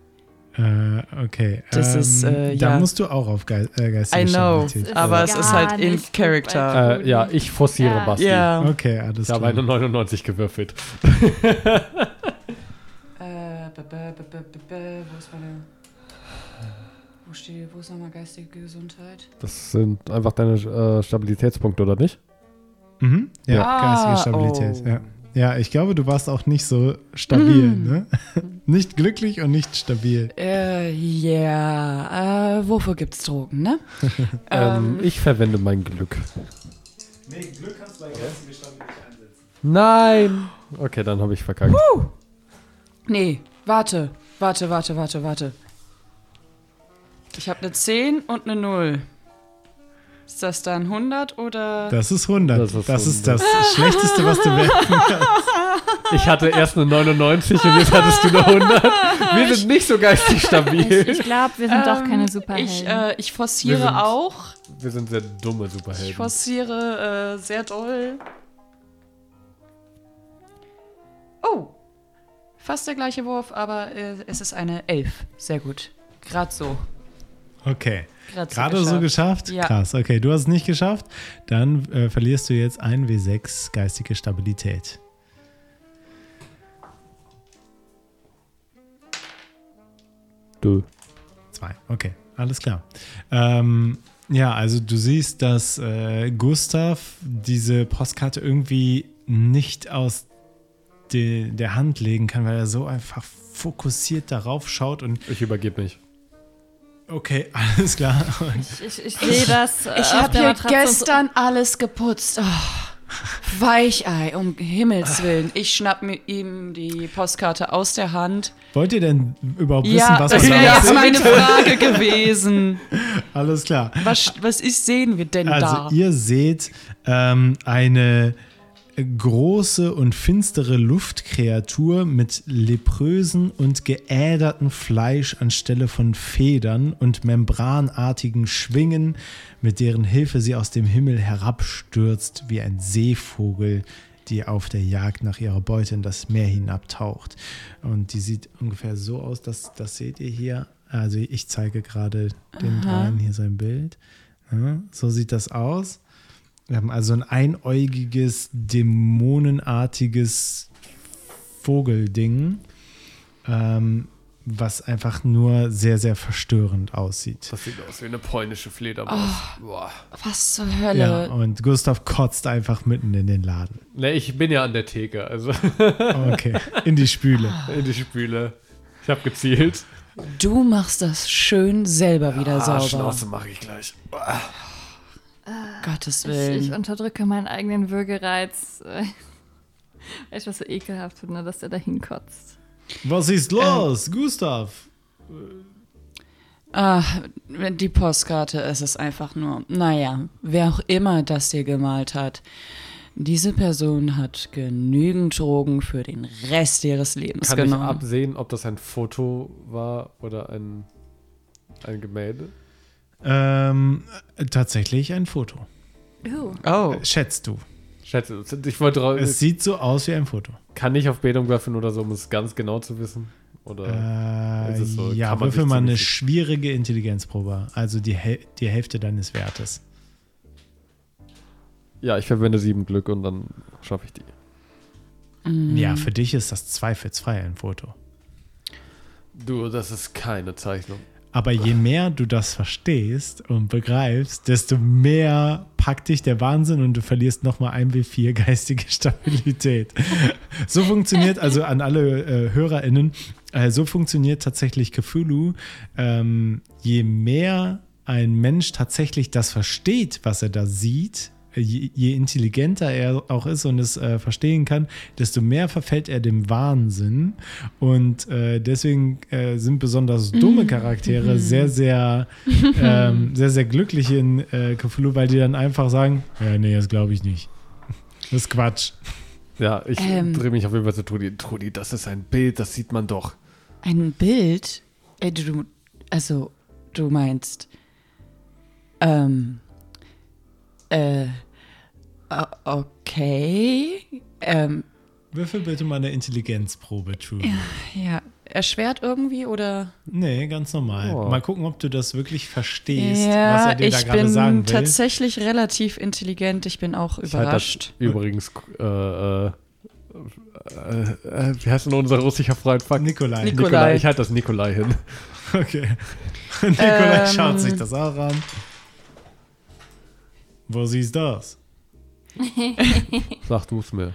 Äh, okay. Das ähm, ist, äh, Da ja. musst du auch auf Ge äh, geistige I know. Aber es ist halt in Character. Äh, ja, ich forciere Ja. Basti. Ja. Okay, alles Ich habe klar. eine 99 gewürfelt. Äh, b- b- b- b- b- b- wo ist meine. Wo steht, wo ist nochmal geistige Gesundheit? Das sind einfach deine äh, Stabilitätspunkte, oder nicht? Mhm. Ja, Ah, geistige Stabilität. oh. Ja. ja, ich glaube, du warst auch nicht so stabil. Mm. Ne? <laughs> nicht glücklich und nicht stabil. Äh, ja, äh, wofür gibt's Drogen, ne? <laughs> Ähm, ich verwende mein Glück. Nee, Glück kannst du bei geistige Stabilität einsetzen. Nein! Okay, dann habe ich verkackt. Nee, warte, warte, warte, warte, warte. Ich habe eine 10 und eine 0. Ist das dann 100 oder? Das ist 100. Das Das ist, ist das, Schlechteste, was du werfen kannst. <laughs> Ich hatte erst eine 99 und jetzt hattest du eine 100. Wir sind nicht so geistig Ich, <laughs> stabil. ich glaube, wir sind doch keine Ähm, Superhelden. Ich, äh, ich Wir forciere sind- auch. Wir sind sehr dumme Ich Superhelden. forciere äh, sehr doll. Oh, fast der gleiche Wurf, aber äh, es ist eine 11. Sehr gut. Gerade so. Okay. Grad so Gerade so geschafft? Ja. Krass. Okay, du hast es nicht geschafft. Dann äh, verlierst du jetzt ein W6 geistige Stabilität. Du. Zwei. Okay, alles klar. Ähm, ja, also du siehst, dass äh, Gustav diese Postkarte irgendwie nicht aus de der Hand legen kann, weil er so einfach fokussiert darauf schaut und Ich übergebe mich. Okay, <laughs> alles klar. Ich ich, ich sehe das. äh, Ich habe hier Matratze und so- gestern alles geputzt. Oh, Weichei, um Himmels Willen. Ich schnapp mir ihm die Postkarte aus der Hand. wollt ihr denn überhaupt wissen, Ja, was das wäre da jetzt sieht? meine <laughs> Frage gewesen. Alles klar. Was, was ist, sehen wir denn Also da? ihr seht ähm, eine große und finstere Luftkreatur mit leprösen und geäderten Fleisch anstelle von Federn und membranartigen Schwingen, mit deren Hilfe sie aus dem Himmel herabstürzt wie ein Seevogel, die auf der Jagd nach ihrer Beute in das Meer hinabtaucht. Und die sieht ungefähr so aus, dass das seht ihr hier. Also ich zeige gerade den dreien hier sein Bild. Ja, so sieht das aus. Wir haben also ein einäugiges, dämonenartiges Vogelding, ähm, was einfach nur sehr, sehr verstörend aussieht. Das sieht aus wie eine polnische Fledermaus. Boah. Was zur Ja, Hölle? und Gustav kotzt einfach mitten in den Laden. Ne, ich bin ja an der Theke, also <laughs> Okay, in die Spüle. in die Spüle. Ich habe gezielt. Du machst das schön selber wieder Ah, sauber. Schnauze mache ich gleich. Gottes Ich, Willen. ich unterdrücke meinen eigenen Würgereiz. äh, <laughs> Weil ich was so ekelhaft finde, dass der da hinkotzt. Was ist los, Gustav? Ah, die Postkarte ist es einfach nur. Naja, wer auch immer das hier gemalt hat. Diese Person hat genügend Drogen für den Rest ihres Lebens Kann ich genommen. absehen, ob das ein Foto war oder ein, ein Gemälde? Ähm, tatsächlich ein Foto. Uh, oh, Schätzt du. Schätze, ich wollte drauf- Es sieht so aus wie ein Foto. Kann ich auf Bildung würfeln oder so, um es ganz genau zu wissen? Oder Äh, ist es so? ja, würfel mal eine schwierige Intelligenzprobe. Also die, die Hälfte deines Wertes. ja, ich verwende sieben Glück und dann schaffe ich die. mm. Ja, für dich ist das zweifelsfrei ein Foto. Du, das ist keine Zeichnung. Aber je mehr du das verstehst und begreifst, desto mehr packt dich der Wahnsinn und du verlierst nochmal ein W4 geistige <laughs> Stabilität. so funktioniert also an alle äh, HörerInnen. Äh, so funktioniert tatsächlich Cthulhu. Ähm, je mehr ein Mensch tatsächlich das versteht, was er da sieht, je, je intelligenter er auch ist und es äh, verstehen kann, desto mehr verfällt er dem Wahnsinn. Und äh, deswegen äh, sind besonders dumme Charaktere sehr, sehr, <laughs> ähm, sehr, sehr glücklich in äh, Cthulhu, weil die dann einfach sagen: Ja, nee, das glaube ich nicht. <laughs> Das ist Quatsch. Ja, ich Ähm. drehe mich auf jeden Fall zu Trudi. Trudi, das ist ein Bild, das sieht man doch. Ein Bild? Äh, du, also, du meinst. Ähm. Äh. Okay. Ähm. Würfel bitte mal eine Intelligenzprobe, True. Ja. Erschwert irgendwie oder? Nee, ganz normal. Oh. Mal gucken, ob du das wirklich verstehst, was Ja, er dir da ich gerade bin sagen will. tatsächlich relativ intelligent. Ich bin auch Ich überrascht. das übrigens, äh, äh, äh, äh, wie heißt denn unser russischer Freund? Fuck. Nikolai. Nikolai. Ich halte das Nikolai hin. Okay. <laughs> Nikolai Ähm. schaut sich das auch an. Wo siehst du das? <laughs> Sag du es mir.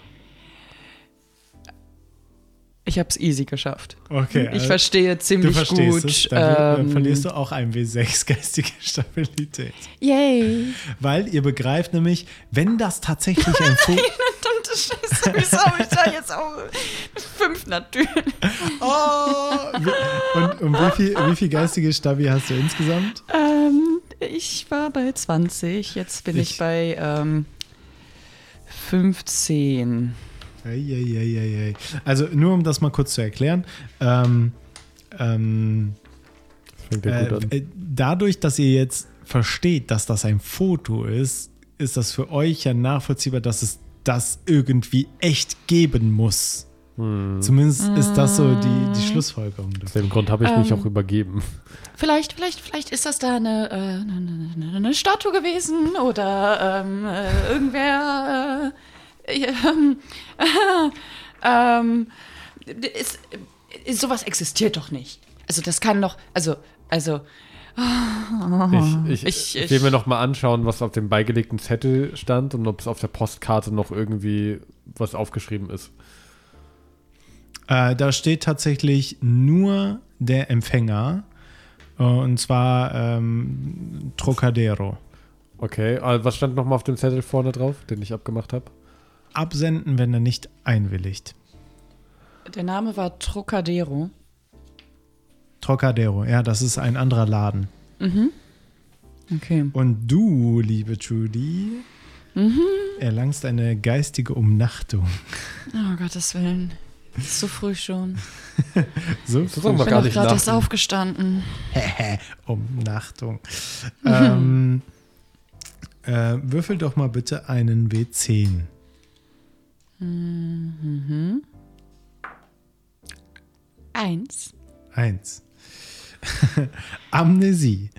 Ich habe es easy geschafft. Okay. Ich also verstehe du ziemlich verstehst gut. es. Dann ähm, verlierst du auch ein W6 geistige <laughs> Stabilität. Yay. Weil ihr begreift nämlich, wenn das tatsächlich ein <laughs> Foto. Verdammte Scheiße, wieso habe ich da jetzt auch fünf natürlich? Oh! Und, und wie, viel, wie viel geistige Stabi hast du insgesamt? Ähm, ich war bei 20, jetzt bin ich, Ich- bei ähm, 15. Eieieiei. Also nur um das mal kurz zu erklären. Ähm, ähm, Fängt ja gut äh, an. äh, dadurch, dass ihr jetzt versteht, dass das ein Foto ist, ist das für euch ja nachvollziehbar, dass es das irgendwie echt geben muss. Hm. Zumindest ist das so die, die Schlussfolgerung. Aus dem Grund habe ich mich Ähm. auch übergeben. <laughs> Vielleicht, vielleicht, vielleicht ist das da eine, äh, eine, eine, eine Statue gewesen oder ähm, äh, irgendwer. Äh, <laughs> ähm, ähm, ist, ist, sowas existiert doch nicht. Also das kann doch, also, also. Ich- ich, <laughs> ich- will mir noch mal anschauen, was auf dem beigelegten Zettel stand und ob es auf der Postkarte noch irgendwie was aufgeschrieben ist. Äh, da steht tatsächlich nur der Empfänger. äh, Und zwar ähm, Trocadero. Okay, äh, was stand noch mal auf dem Zettel vorne drauf, den ich abgemacht habe? Absenden, wenn er nicht einwilligt. Der Name war Trocadero. Trocadero, ja, das ist ein anderer Laden. Mhm. Okay. Und du, liebe Trudy, erlangst eine geistige Umnachtung. Oh Gottes Willen. Ist so früh schon. <laughs> So aber Ich bin gar nicht gerade erst aufgestanden. <laughs> Umnachtung. ähm, äh, würfel doch mal bitte einen W10. Mhm. Eins. Eins. <laughs> Amnesie.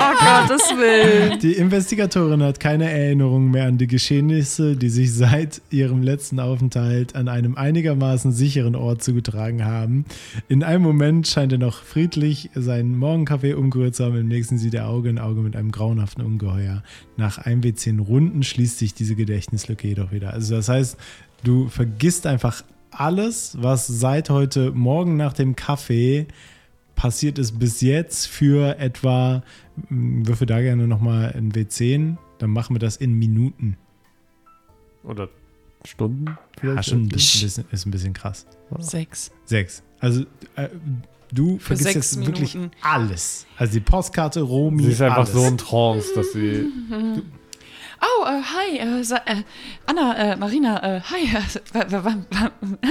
Oh Gottes Willen. Die Investigatorin hat keine Erinnerung mehr an die Geschehnisse, die sich seit ihrem letzten Aufenthalt an einem einigermaßen sicheren Ort zugetragen haben. In einem Moment scheint er noch friedlich seinen Morgenkaffee umgerührt zu haben, im nächsten sieht er Auge in Auge mit einem grauenhaften Ungeheuer. Nach ein bis zehn Runden schließt sich diese Gedächtnislücke jedoch wieder. Also das heißt, du vergisst einfach alles, was seit heute Morgen nach dem Kaffee passiert ist bis jetzt für etwa, mh, würfe da gerne nochmal ein W10, dann machen wir das in Minuten. Oder Stunden? Ja, vielleicht? schon ein bisschen, ist ein bisschen krass. Sechs. Sechs. Also äh, du Für vergisst jetzt wirklich Minuten. alles. Also die Postkarte, Romi, Sie ist einfach alles. so in Trance, dass sie. <laughs> Oh, äh, hi, äh, äh, Anna, äh, Marina, äh, hi. <laughs>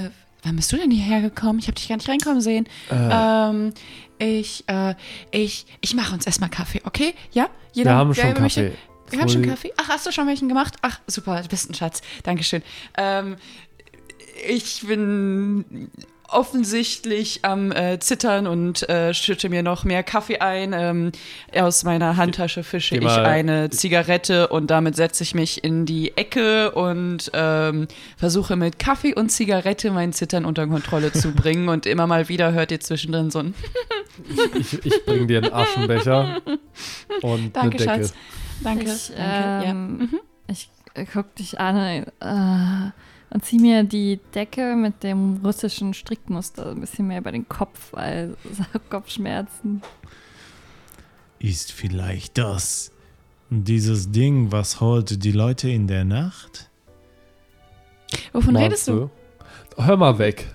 <laughs> Äh, äh, wann bist du denn hierher gekommen? Ich habe dich gar nicht reinkommen sehen. Ähm, ich, äh, ich, ich mache uns erstmal Kaffee, okay? Ja? Jeder, Wir haben schon wer möchte- Kaffee. Wir haben schon Kaffee? Ach, hast du schon welchen gemacht? Ach, super, du bist ein Schatz. Dankeschön. Ähm, ich bin offensichtlich am äh, Zittern und äh, schütte mir noch mehr Kaffee ein. Ähm, aus meiner Handtasche fische ich eine Zigarette und damit setze ich mich in die Ecke und ähm, versuche mit Kaffee und Zigarette mein Zittern unter Kontrolle zu <laughs> bringen. Und immer mal wieder hört ihr zwischendrin so ein Ich, ich bring dir einen Aschenbecher und Danke, eine Decke. Schatz. Danke. Ich, danke. ja. ähm, ich äh, guck dich an. Äh, und ziehe mir die Decke mit dem russischen Strickmuster ein bisschen mehr über den Kopf, weil <laughs> ich habe Kopfschmerzen. Ist vielleicht das dieses Ding, was holt die Leute in der Nacht? Wovon Meinst redest du? Hör mal weg.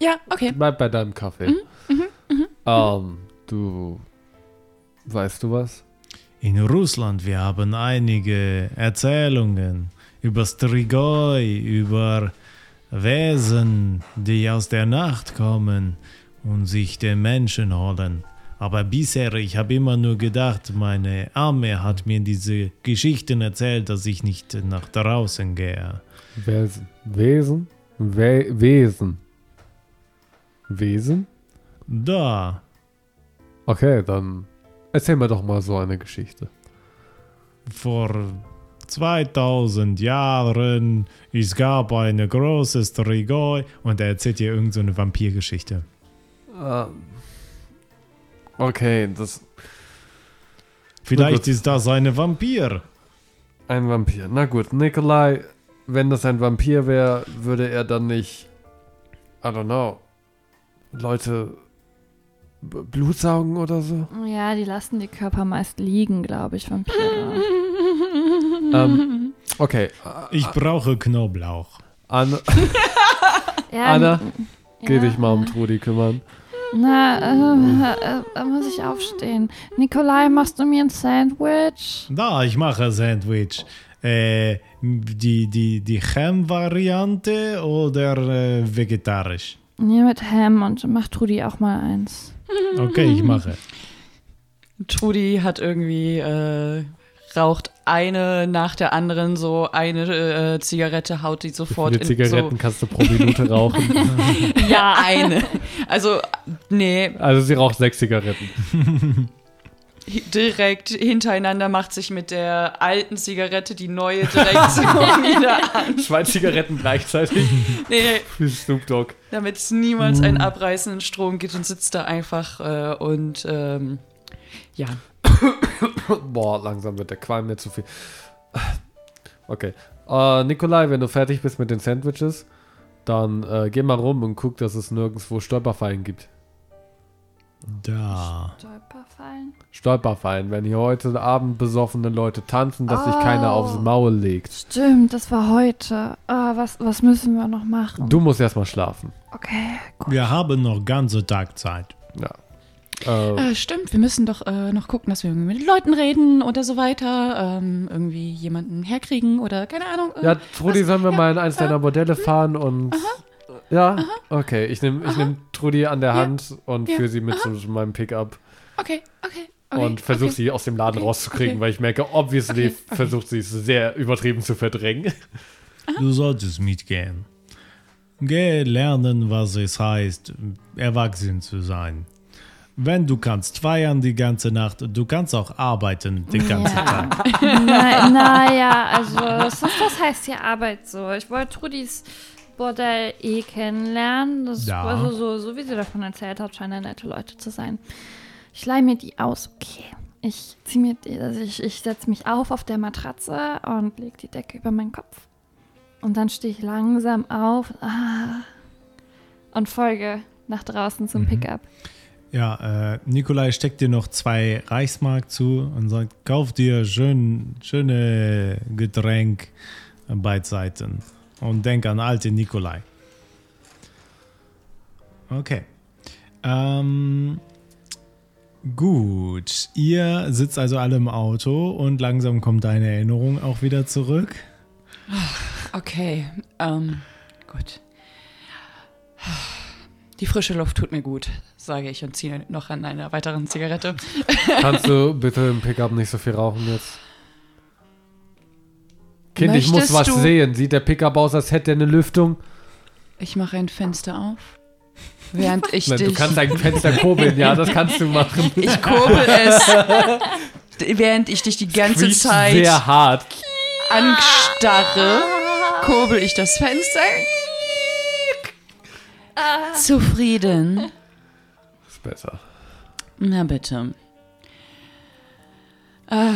Ja, okay. Bleib bei deinem Kaffee. Ähm, du. Weißt du was? In Russland, wir haben einige Erzählungen über Strigoi, über Wesen, die aus der Nacht kommen und sich den Menschen holen. Aber bisher, ich habe immer nur gedacht, meine Arme hat mir diese Geschichten erzählt, dass ich nicht nach draußen gehe. Wesen. Wesen? We Wesen. Wesen? Da, Okay, dann erzähl mir doch mal so eine Geschichte. vor 2000 Jahren, es gab eine große Strigoi und er erzählt dir irgendeine so eine Vampirgeschichte. Ähm, okay, das. Vielleicht ist das eine Vampir. Ein Vampir. Na gut, Nikolai, wenn das ein Vampir wäre, würde er dann nicht. I don't know. Leute. B Blut saugen oder so? Ja, die lassen die Körper meist liegen, glaube ich, Vampire. <laughs> Ähm, <laughs> okay. Ich brauche Knoblauch. Anna, <laughs> Ja, Anna, geh ja. dich mal um Trudi kümmern. Na, äh, äh, äh, muss ich aufstehen. Nikolai, machst du mir ein Sandwich? Da, ich mache Sandwich. Äh, die die, die Ham-Variante oder äh, vegetarisch? Nee, mit Ham und mach Trudi auch mal eins. Okay, ich mache. Trudi hat irgendwie, äh, raucht eine nach der anderen so eine äh, Zigarette, haut die Wie sofort viele Zigaretten in kannst du pro Minute <laughs> rauchen? so. Ja, eine. Also, nee, Also sie raucht sechs Zigaretten. direkt hintereinander macht sich mit der alten Zigarette die neue direkt so <laughs> wieder an. Zwei Zigaretten gleichzeitig. Nee, nee, Für Snoop Dogg. damit es niemals einen abreißenden Strom gibt und sitzt da einfach äh, und ähm, ja. <coughs> Boah, langsam wird der Qualm mir zu viel. Okay. Äh, Nikolai, wenn du fertig bist mit den Sandwiches, dann äh, geh mal rum und guck, dass es nirgendwo Stolperfallen gibt. Da. Stolperfallen? Stolperfallen, wenn hier heute Abend besoffene Leute tanzen, dass sich keiner Oh. aufs Maul legt. Stimmt, das war heute. Ah, was, was müssen wir noch machen? Du musst erstmal schlafen. Okay, gut. Wir haben noch ganze Tag Zeit. Ja. Äh, Äh, stimmt, wir müssen doch äh, noch gucken, dass wir irgendwie mit Leuten reden oder so weiter. Ähm, irgendwie jemanden herkriegen oder keine Ahnung. äh, ja, Trudi, was- sollen wir ja, mal in eins deiner Bordelle fahren und. Ja, okay. Ich nehme ich nehm Trudi an der Ja. Hand und Ja. führe sie mit zu meinem Pickup Okay, okay. okay und versuche okay. sie aus dem Laden Okay, rauszukriegen, okay. weil ich merke, obviously Okay, okay. versucht sie es sehr übertrieben zu verdrängen. Du solltest mitgehen. Geh lernen, was es heißt, erwachsen zu sein. Wenn du kannst feiern die ganze Nacht, du kannst auch arbeiten den ganzen Ja. Tag. Na, naja, also, das, das heißt ja Arbeit so. Ich wollte Trudis Bordell eh kennenlernen. Das Ja. also so, so wie sie davon erzählt hat, scheinen nette Leute zu sein. Ich leih mir die aus, okay. Ich zieh mir die, also ich, ich setze mich auf auf der Matratze und leg die Decke über meinen Kopf. Und dann stehe ich langsam auf ah, und folge nach draußen zum Pickup. Ja, äh, Nikolai steckt dir noch zwei Reichsmark zu und sagt, kauf dir schön, schöne Getränk Seiten und denk an alte Nikolai. Okay. Ähm, gut, ihr sitzt also alle im Auto und langsam kommt deine Erinnerung auch wieder zurück. Okay, ähm, gut. Die frische Luft tut mir gut, sage ich und ziehe noch an einer weiteren Zigarette. <laughs> Kannst du bitte im Pickup nicht so viel rauchen jetzt? Kind, ich muss Möchtest was du- sehen. Sieht der Pickup aus, als hätte er eine Lüftung? Ich mache ein Fenster auf, während ich <laughs> Nein, du dich... kannst ein Fenster kurbeln, ja, das kannst du machen. <laughs> Ich kurbel es, während ich dich die ganze Zeit Sehr hart. anstarre, kurbel ich das Fenster. Zufrieden. Besser. Na bitte. Ah,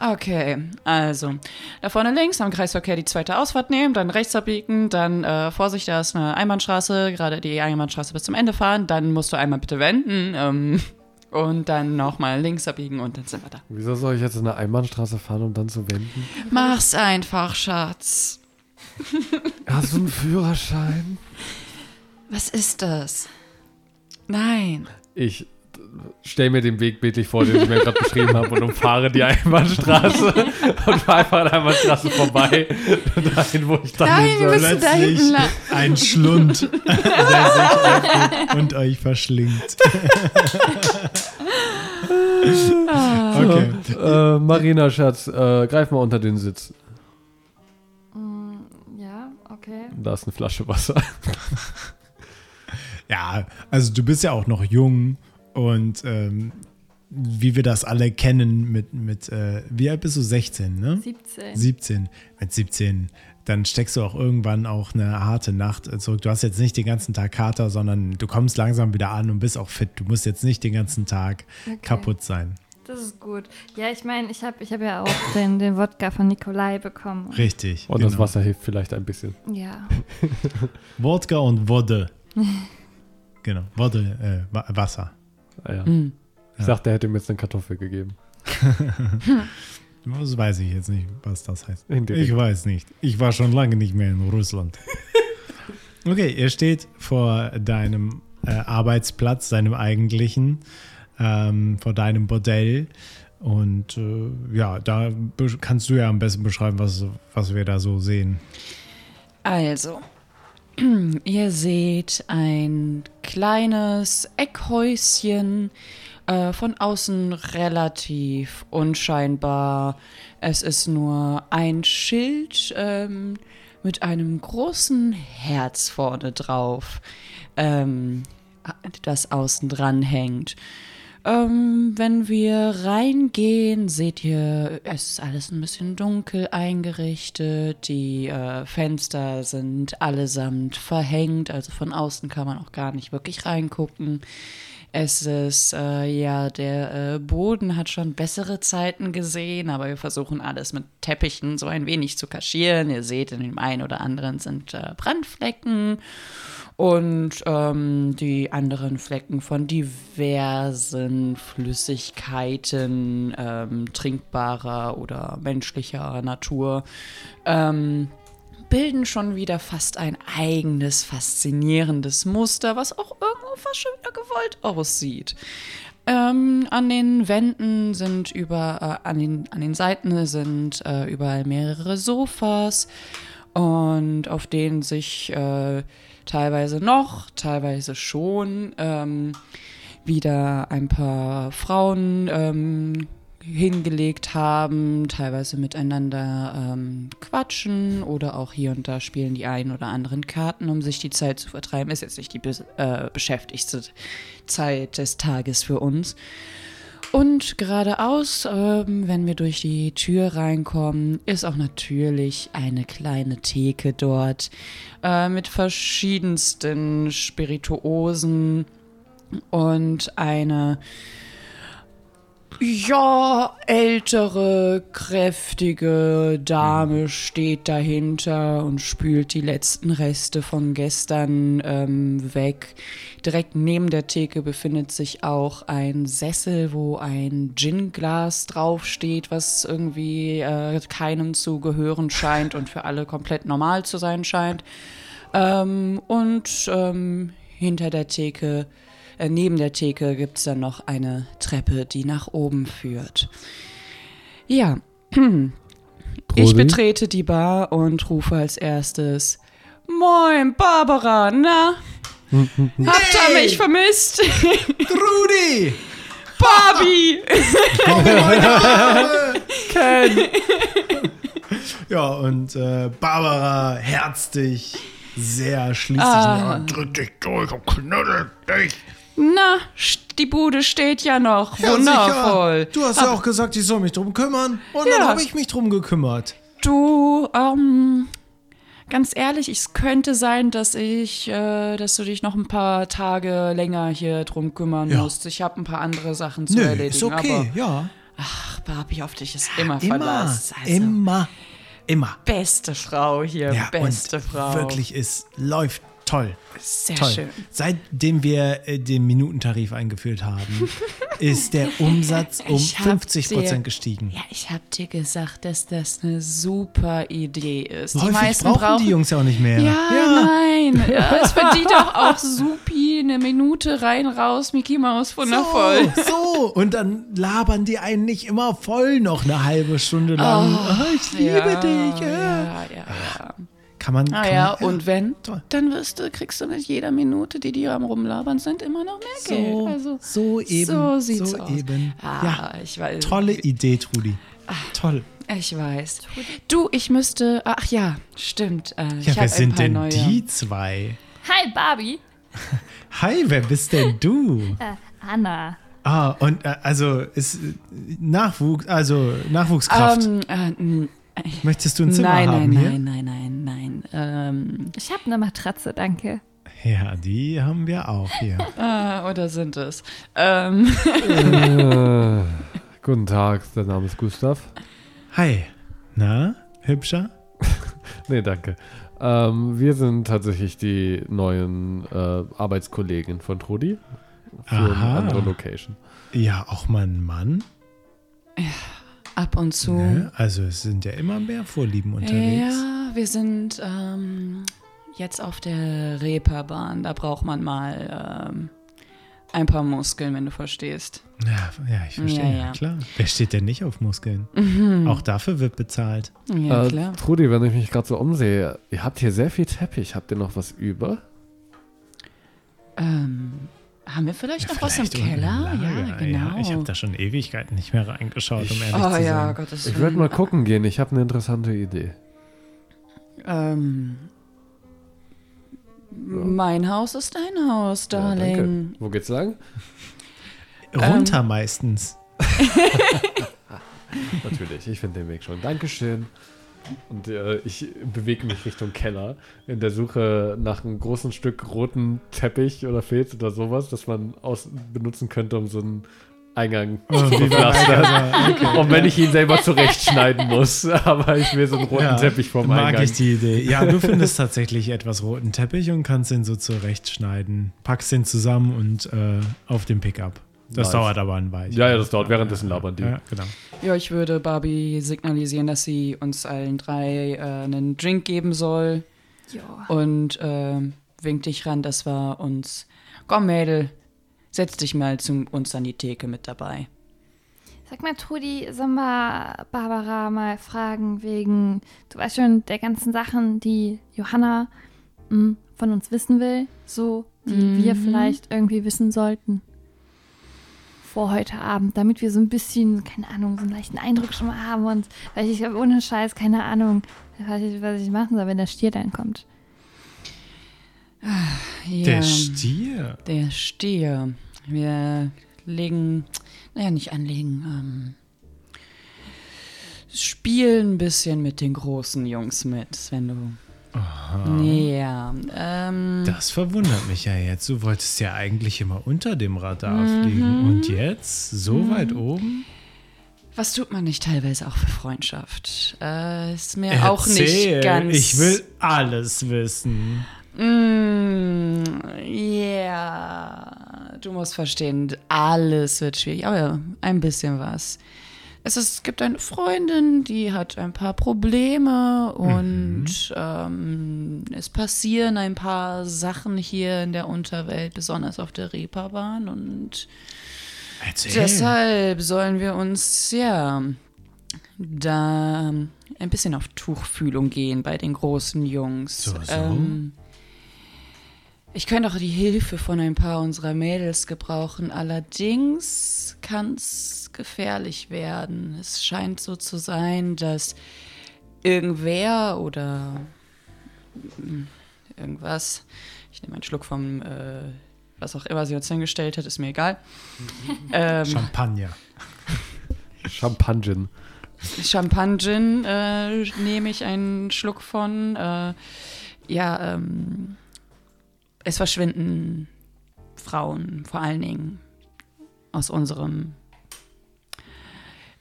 Okay, also da vorne links am Kreisverkehr die zweite Ausfahrt nehmen, dann rechts abbiegen, dann äh, Vorsicht, da ist eine Einbahnstraße, gerade die Einbahnstraße bis zum Ende fahren, dann musst du einmal bitte wenden ähm, und dann nochmal links abbiegen und dann sind wir da. Wieso soll ich jetzt in eine Einbahnstraße fahren, um dann zu wenden? Mach's einfach, Schatz. Hast du einen Führerschein? Was ist das? Nein. Ich stelle mir den Weg bildlich vor, den ich mir gerade beschrieben habe und umfahre die Einbahnstraße <laughs> und fahre einfach an der Einbahnstraße vorbei, dahin, wo ich dann Nein, hin soll. müssen da Plötzlich hinten lang. ein Schlund, <laughs> der sich und euch verschlingt. Okay. Äh, Marina, Schatz, äh, greif mal unter den Sitz. Mm, ja, okay. Da ist eine Flasche Wasser. <laughs> Ja, also du bist ja auch noch jung und ähm, wie wir das alle kennen mit, mit äh, wie alt bist du? 16, ne? 17. 17. Mit 17, dann steckst du auch irgendwann auch eine harte Nacht zurück. Du hast jetzt nicht den ganzen Tag Kater, sondern du kommst langsam wieder an und bist auch fit. Du musst jetzt nicht den ganzen Tag Okay. kaputt sein. Das ist gut. Ja, ich meine, ich habe ich hab ja auch den, den Wodka von Nikolai bekommen. Richtig. Und das Wasser hilft vielleicht ein bisschen. Ja. <laughs> Wodka und Wodde. <laughs> genau, Wodde, äh, Wa- Wasser. Ah, ja. Hm. Ich dachte, er hätte mir jetzt eine Kartoffel gegeben. Das weiß ich jetzt nicht, was das heißt. Indirekt. Ich weiß nicht. Ich war schon lange nicht mehr in Russland. <laughs> Okay, ihr steht vor deinem äh, Arbeitsplatz, deinem eigentlichen, ähm, vor deinem Bordell. Und äh, ja, da kannst du ja am besten beschreiben, was, was wir da so sehen. Also, <clears throat> ihr seht ein kleines Eckhäuschen, äh, von außen relativ unscheinbar. Es ist nur ein Schild ähm, mit einem großen Herz vorne drauf, ähm, das außen dran hängt. Ähm, wenn wir reingehen, seht ihr, es ist alles ein bisschen dunkel eingerichtet. Die äh, Fenster sind allesamt verhängt, also von außen kann man auch gar nicht wirklich reingucken. Es ist, äh, ja, der äh, Boden hat schon bessere Zeiten gesehen, aber wir versuchen alles mit Teppichen so ein wenig zu kaschieren. Ihr seht, in dem einen oder anderen sind äh, Brandflecken und ähm, die anderen Flecken von diversen Flüssigkeiten, ähm, trinkbarer oder menschlicher Natur, ähm, bilden schon wieder fast ein eigenes, faszinierendes Muster, was auch irgendwo fast schon wieder gewollt aussieht. Ähm, an den Wänden sind über, äh, an, den, an den Seiten sind äh, überall mehrere Sofas und auf denen sich äh, teilweise noch, teilweise schon ähm, wieder ein paar Frauen ähm, hingelegt haben, teilweise miteinander ähm, quatschen oder auch hier und da spielen die einen oder anderen Karten, um sich die Zeit zu vertreiben. Ist jetzt nicht die bes- äh, beschäftigste Zeit des Tages für uns. Und geradeaus, ähm, wenn wir durch die Tür reinkommen, ist auch natürlich eine kleine Theke dort äh, mit verschiedensten Spirituosen und eine ja, ältere, kräftige Dame steht dahinter und spült die letzten Reste von gestern ähm, weg. Direkt neben der Theke befindet sich auch ein Sessel, wo ein Gin-Glas draufsteht, was irgendwie äh, keinem zu gehören scheint und für alle komplett normal zu sein scheint. Ähm, und ähm, hinter der Theke, neben der Theke gibt es dann noch eine Treppe, die nach oben führt. Ja, <clears throat> ich betrete die Bar und rufe als erstes: Moin, Barbara, na? <laughs> Habt ihr mich vermisst? <laughs> Rudi! Barbie! <laughs> Ja, und äh, Barbara herzt dich sehr, schließt dich Ah. an, drückt dich durch und knuddelt dich. Na, die Bude steht ja noch. Ja, Wundervoll. sicher. Du hast ja auch gesagt, ich soll mich drum kümmern. Und Ja. dann habe ich mich drum gekümmert. Du, ähm, ganz ehrlich, es könnte sein, dass ich, äh, dass du dich noch ein paar Tage länger hier drum kümmern Ja. musst. Ich habe ein paar andere Sachen zu Nö, erledigen. ist okay, ja. Aber Ach, Barbie, auf dich ist immer, Verlass. Also, immer, immer. Beste Frau hier, Ja, beste Frau. wirklich, es läuft toll. Sehr Toll. schön. Seitdem wir äh, den Minutentarif eingeführt haben, <laughs> ist der Umsatz um Ich hab 50 dir- Prozent gestiegen. Ja, ich hab dir gesagt, dass das eine super Idee ist. Häufig die meisten brauchen, brauchen die Jungs ja auch nicht mehr. Ja, nein. <laughs> Ja, es verdient doch auch supi eine Minute rein, raus, Mickey Maus, wundervoll. So, so. Und dann labern die einen nicht immer voll noch eine halbe Stunde lang. Ah, ich liebe ja, dich. Ja. Ja, ja, ja. Kann man. Ah kann ja, man, und wenn, toll. dann wirst du, kriegst du mit jeder Minute, die die am Rumlabern sind, immer noch mehr so, Geld. Also, so eben. so sieht's so aus. eben. Ah, ja, ich weiß. tolle Idee, Trudi. Toll. Ich weiß. Du, ich müsste. Ach ja, stimmt. Äh, ich Ja, hab wer ein sind paar denn neue. die zwei? Hi, Barbie. <laughs> Hi, wer bist denn du? Äh, Anna. Ah, und äh, also ist äh, Nachwuchs, also Nachwuchskraft. Ähm, äh, Möchtest du ein Zimmer nein, haben nein, hier? nein, nein, nein, nein. Ähm, Ich habe eine Matratze, danke. Ja, die haben wir auch hier. äh, <laughs> oder sind es? Ähm, äh, guten Tag, der Name ist Gustav. Hi. Na, hübscher? <laughs> Nee, danke. Ähm, wir sind tatsächlich die neuen äh, Arbeitskollegen von Trudi für Aha. eine andere Location. Ja, auch mal ein Mann. Ab und zu. Ne? Also es sind ja immer mehr Vorlieben unterwegs. Ja, wir sind ähm, jetzt auf der Reeperbahn. Da braucht man mal ähm, ein paar Muskeln, wenn du verstehst. Ja, ja ich verstehe, Ja, ja, klar. Wer steht denn nicht auf Muskeln? Auch dafür wird bezahlt. Ja, äh, klar. Trudi, wenn ich mich gerade so umsehe, ihr habt hier sehr viel Teppich. Habt ihr noch was über? Ähm, haben wir vielleicht Ja, noch was im vielleicht Keller? Lager. Ja, genau. Ja, ich habe da schon Ewigkeiten nicht mehr reingeschaut, um ehrlich oh zu ja, sein. Gottes Ich würde mal gucken gehen. Ich habe eine interessante Idee. Ähm, mein Haus ist dein Haus, Darling. Wo geht's lang? <laughs> Runter Ähm. meistens. <laughs> <laughs> Natürlich, ich finde den Weg schon. Dankeschön. Und äh, ich bewege mich Richtung Keller in der Suche nach einem großen Stück roten Teppich oder Filz oder sowas, das man aus benutzen könnte, um so einen Eingang <laughs> Oh, zu wie verpflastern. Eingang, <laughs> Und wenn ich ihn selber zurechtschneiden muss, <laughs> aber ich will so einen roten Ja, Teppich vom Mag Eingang. ich die Idee. Ja, du findest tatsächlich etwas roten Teppich und kannst ihn so zurechtschneiden. Packst ihn zusammen und äh, auf den Pickup. Das Nice. dauert aber ein Weilchen. Ja, ja, das dauert. Währenddessen labern die. Ja, genau. Ja, ich würde Barbie signalisieren, dass sie uns allen drei äh, einen Drink geben soll Ja. und äh, winkt dich ran, dass wir uns. Komm, Mädel, setz dich mal zu uns an die Theke mit dabei. Sag mal, Trudi, sollen wir Barbara mal fragen wegen, du weißt schon, der ganzen Sachen, die Johanna mh, von uns wissen will, so, die wir vielleicht irgendwie wissen sollten. Vor heute Abend, damit wir so ein bisschen, keine Ahnung, so einen leichten Eindruck schon mal haben und, weil ich habe ohne Scheiß keine Ahnung, was ich, was ich machen soll, wenn der Stier dann kommt. Ja, Der Stier. Der Stier. Wir legen, naja, nicht anlegen, ähm, spielen ein bisschen mit den großen Jungs mit, wenn du. Ja, ähm, Das verwundert mich ja jetzt. Du wolltest ja eigentlich immer unter dem Radar Mhm. fliegen. Und jetzt so weit oben? was tut man nicht teilweise auch für Freundschaft? Äh, ist mir auch Erzähl. nicht ganz. Ich will alles wissen. Mm, Ja, du musst verstehen, alles wird schwierig, aber ja, ein bisschen was. Es, ist, es gibt eine Freundin, die hat ein paar Probleme und ähm, es passieren ein paar Sachen hier in der Unterwelt, besonders auf der Reeperbahn und Erzähl. Deshalb sollen wir uns ja da ein bisschen auf Tuchfühlung gehen bei den großen Jungs. So, so. Ähm, ich könnte auch die Hilfe von ein paar unserer Mädels gebrauchen. Allerdings kann es gefährlich werden. Es scheint so zu sein, dass irgendwer oder mm, irgendwas, ich nehme einen Schluck vom, äh, was auch immer sie uns hingestellt hat, ist mir egal. <laughs> ähm, Champagner. <laughs> Champagnen. Champagnen äh, nehme ich einen Schluck von. Äh, ja, ähm, es verschwinden Frauen, vor allen Dingen aus unserem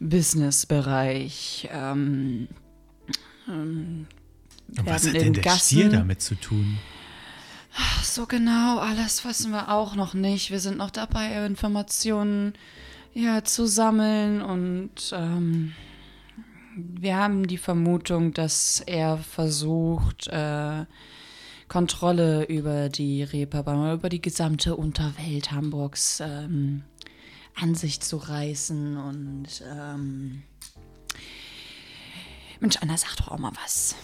Businessbereich. Ähm, ähm, was hat denn der Gassen- Stier damit zu tun? Ach, so genau, alles wissen wir auch noch nicht. Wir sind noch dabei, Informationen ja, zu sammeln und ähm, wir haben die Vermutung, dass er versucht, äh, Kontrolle über die Reeperbahn, über die gesamte Unterwelt Hamburgs ähm, an sich zu reißen und ähm, Mensch, Anna, sag doch auch mal was.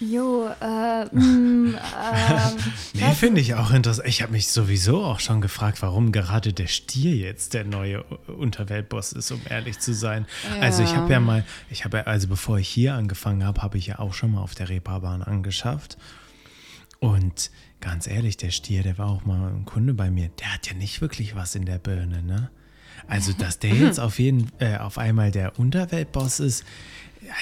Jo, äh, mh, <laughs> ähm, Nee, finde ich auch interessant. Ich habe mich sowieso auch schon gefragt, warum gerade der Stier jetzt der neue Unterweltboss ist, um ehrlich zu sein. Also ich habe ja mal, ich habe ja, also bevor ich hier angefangen habe, habe ich ja auch schon mal auf der Reeperbahn angeschafft. Und ganz ehrlich, der Stier, der war auch mal ein Kunde bei mir. Der hat ja nicht wirklich was in der Birne, ne? Also, dass der jetzt auf jeden, äh, auf einmal der Unterweltboss ist,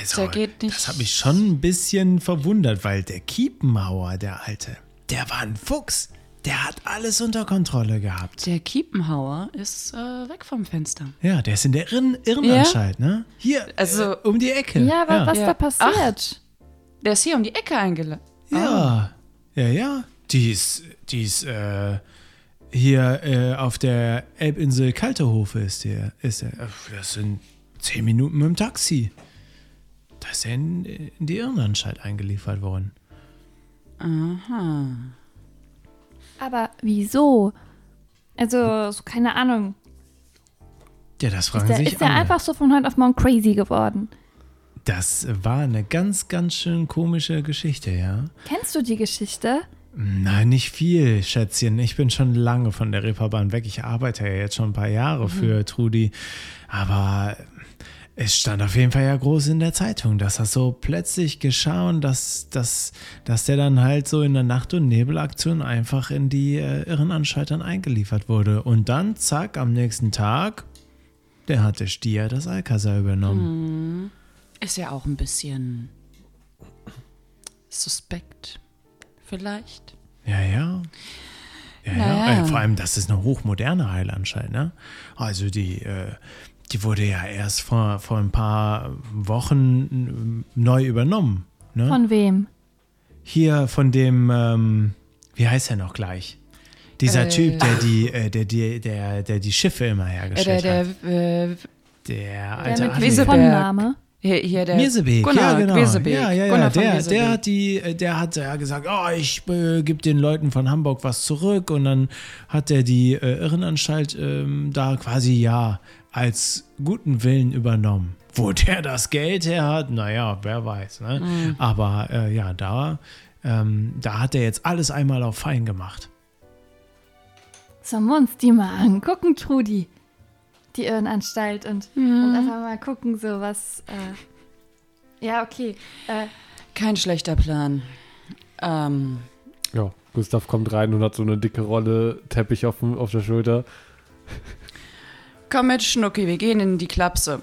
also, Der geht nicht- das hat mich schon ein bisschen verwundert, weil der Kiepenhauer, der Alte, der war ein Fuchs. Der hat alles unter Kontrolle gehabt. Der Kiepenhauer ist äh, weg vom Fenster. Ja, der ist in der Irren Irrenanstalt, ne? Hier, Also- äh, um die Ecke. ja, aber was Ja. da passiert? Der ist hier um die Ecke eingeladen. Ja, ja, ja. Die ist, die ist, äh, hier äh, auf der Elbinsel Kaltehofe ist der. Ist der. Das sind zehn Minuten mit dem Taxi. Da ist er in, in die Irrenanstalt eingeliefert worden. Aha. Aber wieso? Also, so keine Ahnung. Ja, das fragen Ist der, sich ist alle. einfach so von heute auf morgen crazy geworden? Das war eine ganz, ganz schön komische Geschichte, ja. Kennst du die Geschichte? Nein, nicht viel, Schätzchen. Ich bin schon lange von der Reeperbahn weg. Ich arbeite ja jetzt schon ein paar Jahre für Trudi. Aber es stand auf jeden Fall ja groß in der Zeitung, dass das so plötzlich geschah und dass, dass, dass der dann halt so in der Nacht- und Nebelaktion einfach in die äh, Irrenanstalt dann eingeliefert wurde. Und dann, zack, am nächsten Tag, der hatte Stier das Alcazar übernommen. Ist ja auch ein bisschen suspekt. Vielleicht. Ja, ja. Ja, ja. Naja. Äh, vor allem, das ist eine hochmoderne Heilanstalt, ne? Also die, äh, die wurde ja erst vor, vor ein paar Wochen äh, neu übernommen. Ne? Von wem? Hier von dem, ähm, wie heißt er noch gleich? Dieser Äh. Typ, der die, äh, der, die, der, der die Schiffe immer Äh, hergestellt der, hat. der, äh, Der Der alte mit. Weseberg. diesem Name? Hier, hier der Mirsebeek, Gunnar ja genau. Wesebeek. Ja, ja, ja. Der, der hat die, äh, der hat ja gesagt, oh, ich äh, gebe den Leuten von Hamburg was zurück und dann hat er die äh, Irrenanstalt ähm, da quasi ja als guten Willen übernommen. Wo der das Geld her hat, naja, wer weiß. Ne? Mhm. Aber äh, ja, da, ähm, da hat er jetzt alles einmal auf fein gemacht. Sollen wir uns die mal angucken, Trudi? Die Irrenanstalt und, Mhm. und einfach mal gucken, so was. Äh, ja, okay. Äh, Kein schlechter Plan. Ähm, Ja, Gustav kommt rein und hat so eine dicke Rolle Teppich auf, dem- auf der Schulter. komm mit, Schnucki, wir gehen in die Klapse.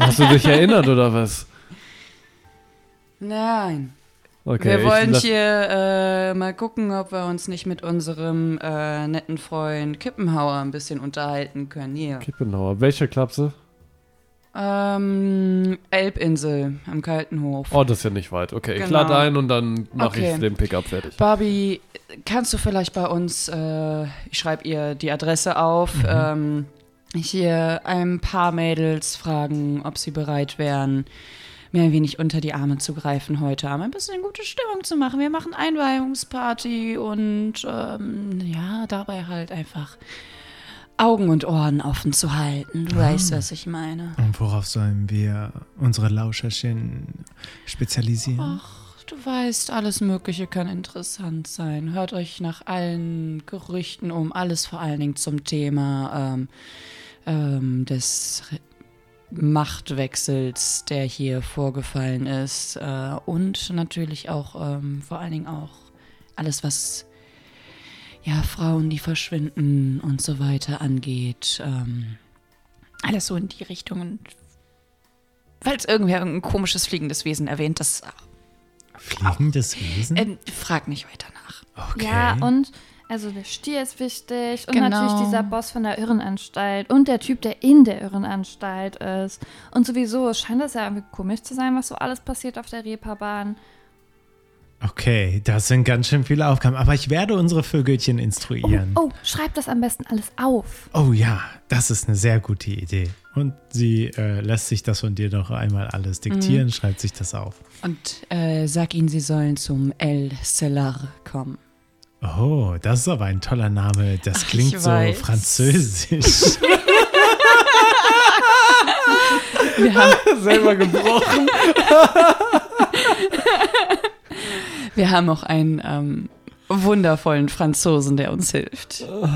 Hast du dich erinnert oder was? Nein. Okay, wir ich wollen hier äh, mal gucken, ob wir uns nicht mit unserem äh, netten Freund Kippenhauer ein bisschen unterhalten können. Hier. Kippenauer. Welche Klapse? Ähm, Elbinsel am Kalten Hof. Oh, das ist ja nicht weit. Okay, ich Genau. lade ein und dann mache Okay. ich den Pickup fertig. Barbie, kannst du vielleicht bei uns, äh, ich schreibe ihr die Adresse auf, ähm, hier ein paar Mädels fragen, ob sie bereit wären, mir ein wenig unter die Arme zu greifen heute Abend, ein bisschen gute Stimmung zu machen. Wir machen Einweihungsparty und ähm, ja, dabei halt einfach Augen und Ohren offen zu halten. Du weißt, was ich meine. Und worauf sollen wir unsere Lauscherchen spezialisieren? Ach, du weißt, alles Mögliche kann interessant sein. Hört euch nach allen Gerüchten um, alles vor allen Dingen zum Thema ähm, ähm, des Machtwechsels, der hier vorgefallen ist. Äh, und natürlich auch, ähm, vor allen Dingen auch alles, was ja, Frauen, die verschwinden und so weiter angeht. Ähm, alles so in die Richtung. Und falls irgendwer irgendein komisches fliegendes Wesen erwähnt, das Fliegendes Wesen? äh, frag nicht weiter nach. Okay. Ja, und Also der Stier ist wichtig und Genau. natürlich dieser Boss von der Irrenanstalt und der Typ, der in der Irrenanstalt ist. Und sowieso scheint das ja irgendwie komisch zu sein, was so alles passiert auf der Reeperbahn. Okay, das sind ganz schön viele Aufgaben. Aber ich werde unsere Vögelchen instruieren. Oh, schreib das am besten alles auf. Oh ja, das ist eine sehr gute Idee. Und sie äh, lässt sich das von dir noch einmal alles diktieren, schreibt sich das auf. Und äh, sag ihnen, sie sollen zum El Cellar kommen. Oh, das ist aber ein toller Name. Das Ach, klingt so weiß. französisch. <laughs> Wir haben, <laughs> Selber gebrochen. wir haben auch einen ähm, wundervollen Franzosen, der uns hilft. Oh.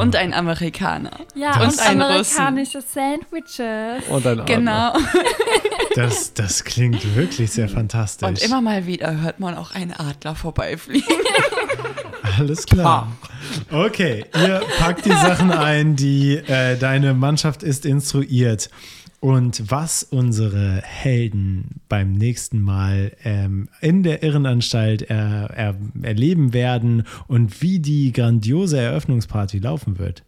Und einen Amerikaner. Ja, Das- und ein Russen. amerikanische Sandwiches. Und ein Adler. Genau. <laughs> Das, das klingt wirklich sehr fantastisch. Und immer mal wieder hört man auch einen Adler vorbeifliegen. <laughs> Alles klar. Okay, ihr packt die Sachen ein, die äh, deine Mannschaft ist instruiert. Und was unsere Helden beim nächsten Mal ähm, in der Irrenanstalt er, er, erleben werden und wie die grandiose Eröffnungsparty laufen wird,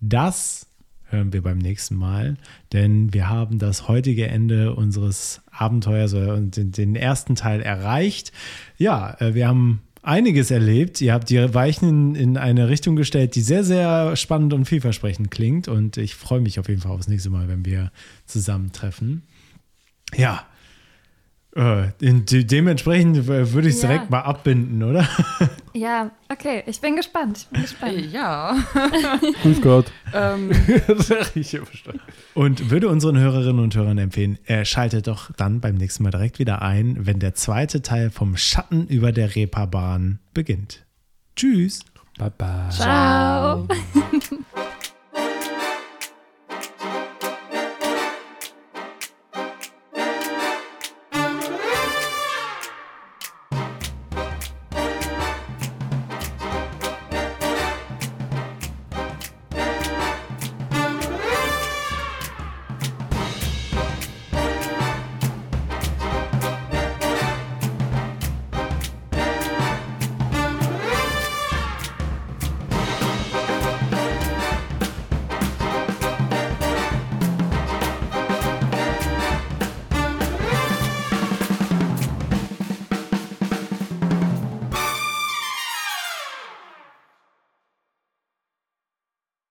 das hören wir beim nächsten Mal, denn wir haben das heutige Ende unseres Abenteuers oder den, den ersten Teil erreicht. Ja, äh, wir haben einiges erlebt. Ihr habt die Weichen in, in eine Richtung gestellt, die sehr, sehr spannend und vielversprechend klingt. Und ich freue mich auf jeden Fall aufs nächste Mal, wenn wir zusammentreffen. Ja. Äh, de dementsprechend äh, würde ich es Ja. direkt mal abbinden, oder? <laughs> Ja, okay, ich bin gespannt. Ich bin gespannt. ja. <laughs> Grüß Gott. Ähm, das <laughs> habe ich hier verstanden. Und würde unseren Hörerinnen und Hörern empfehlen, äh, schaltet doch dann beim nächsten Mal direkt wieder ein, wenn der zweite Teil vom Schatten über der Reeperbahn beginnt. Tschüss. Bye bye. Ciao.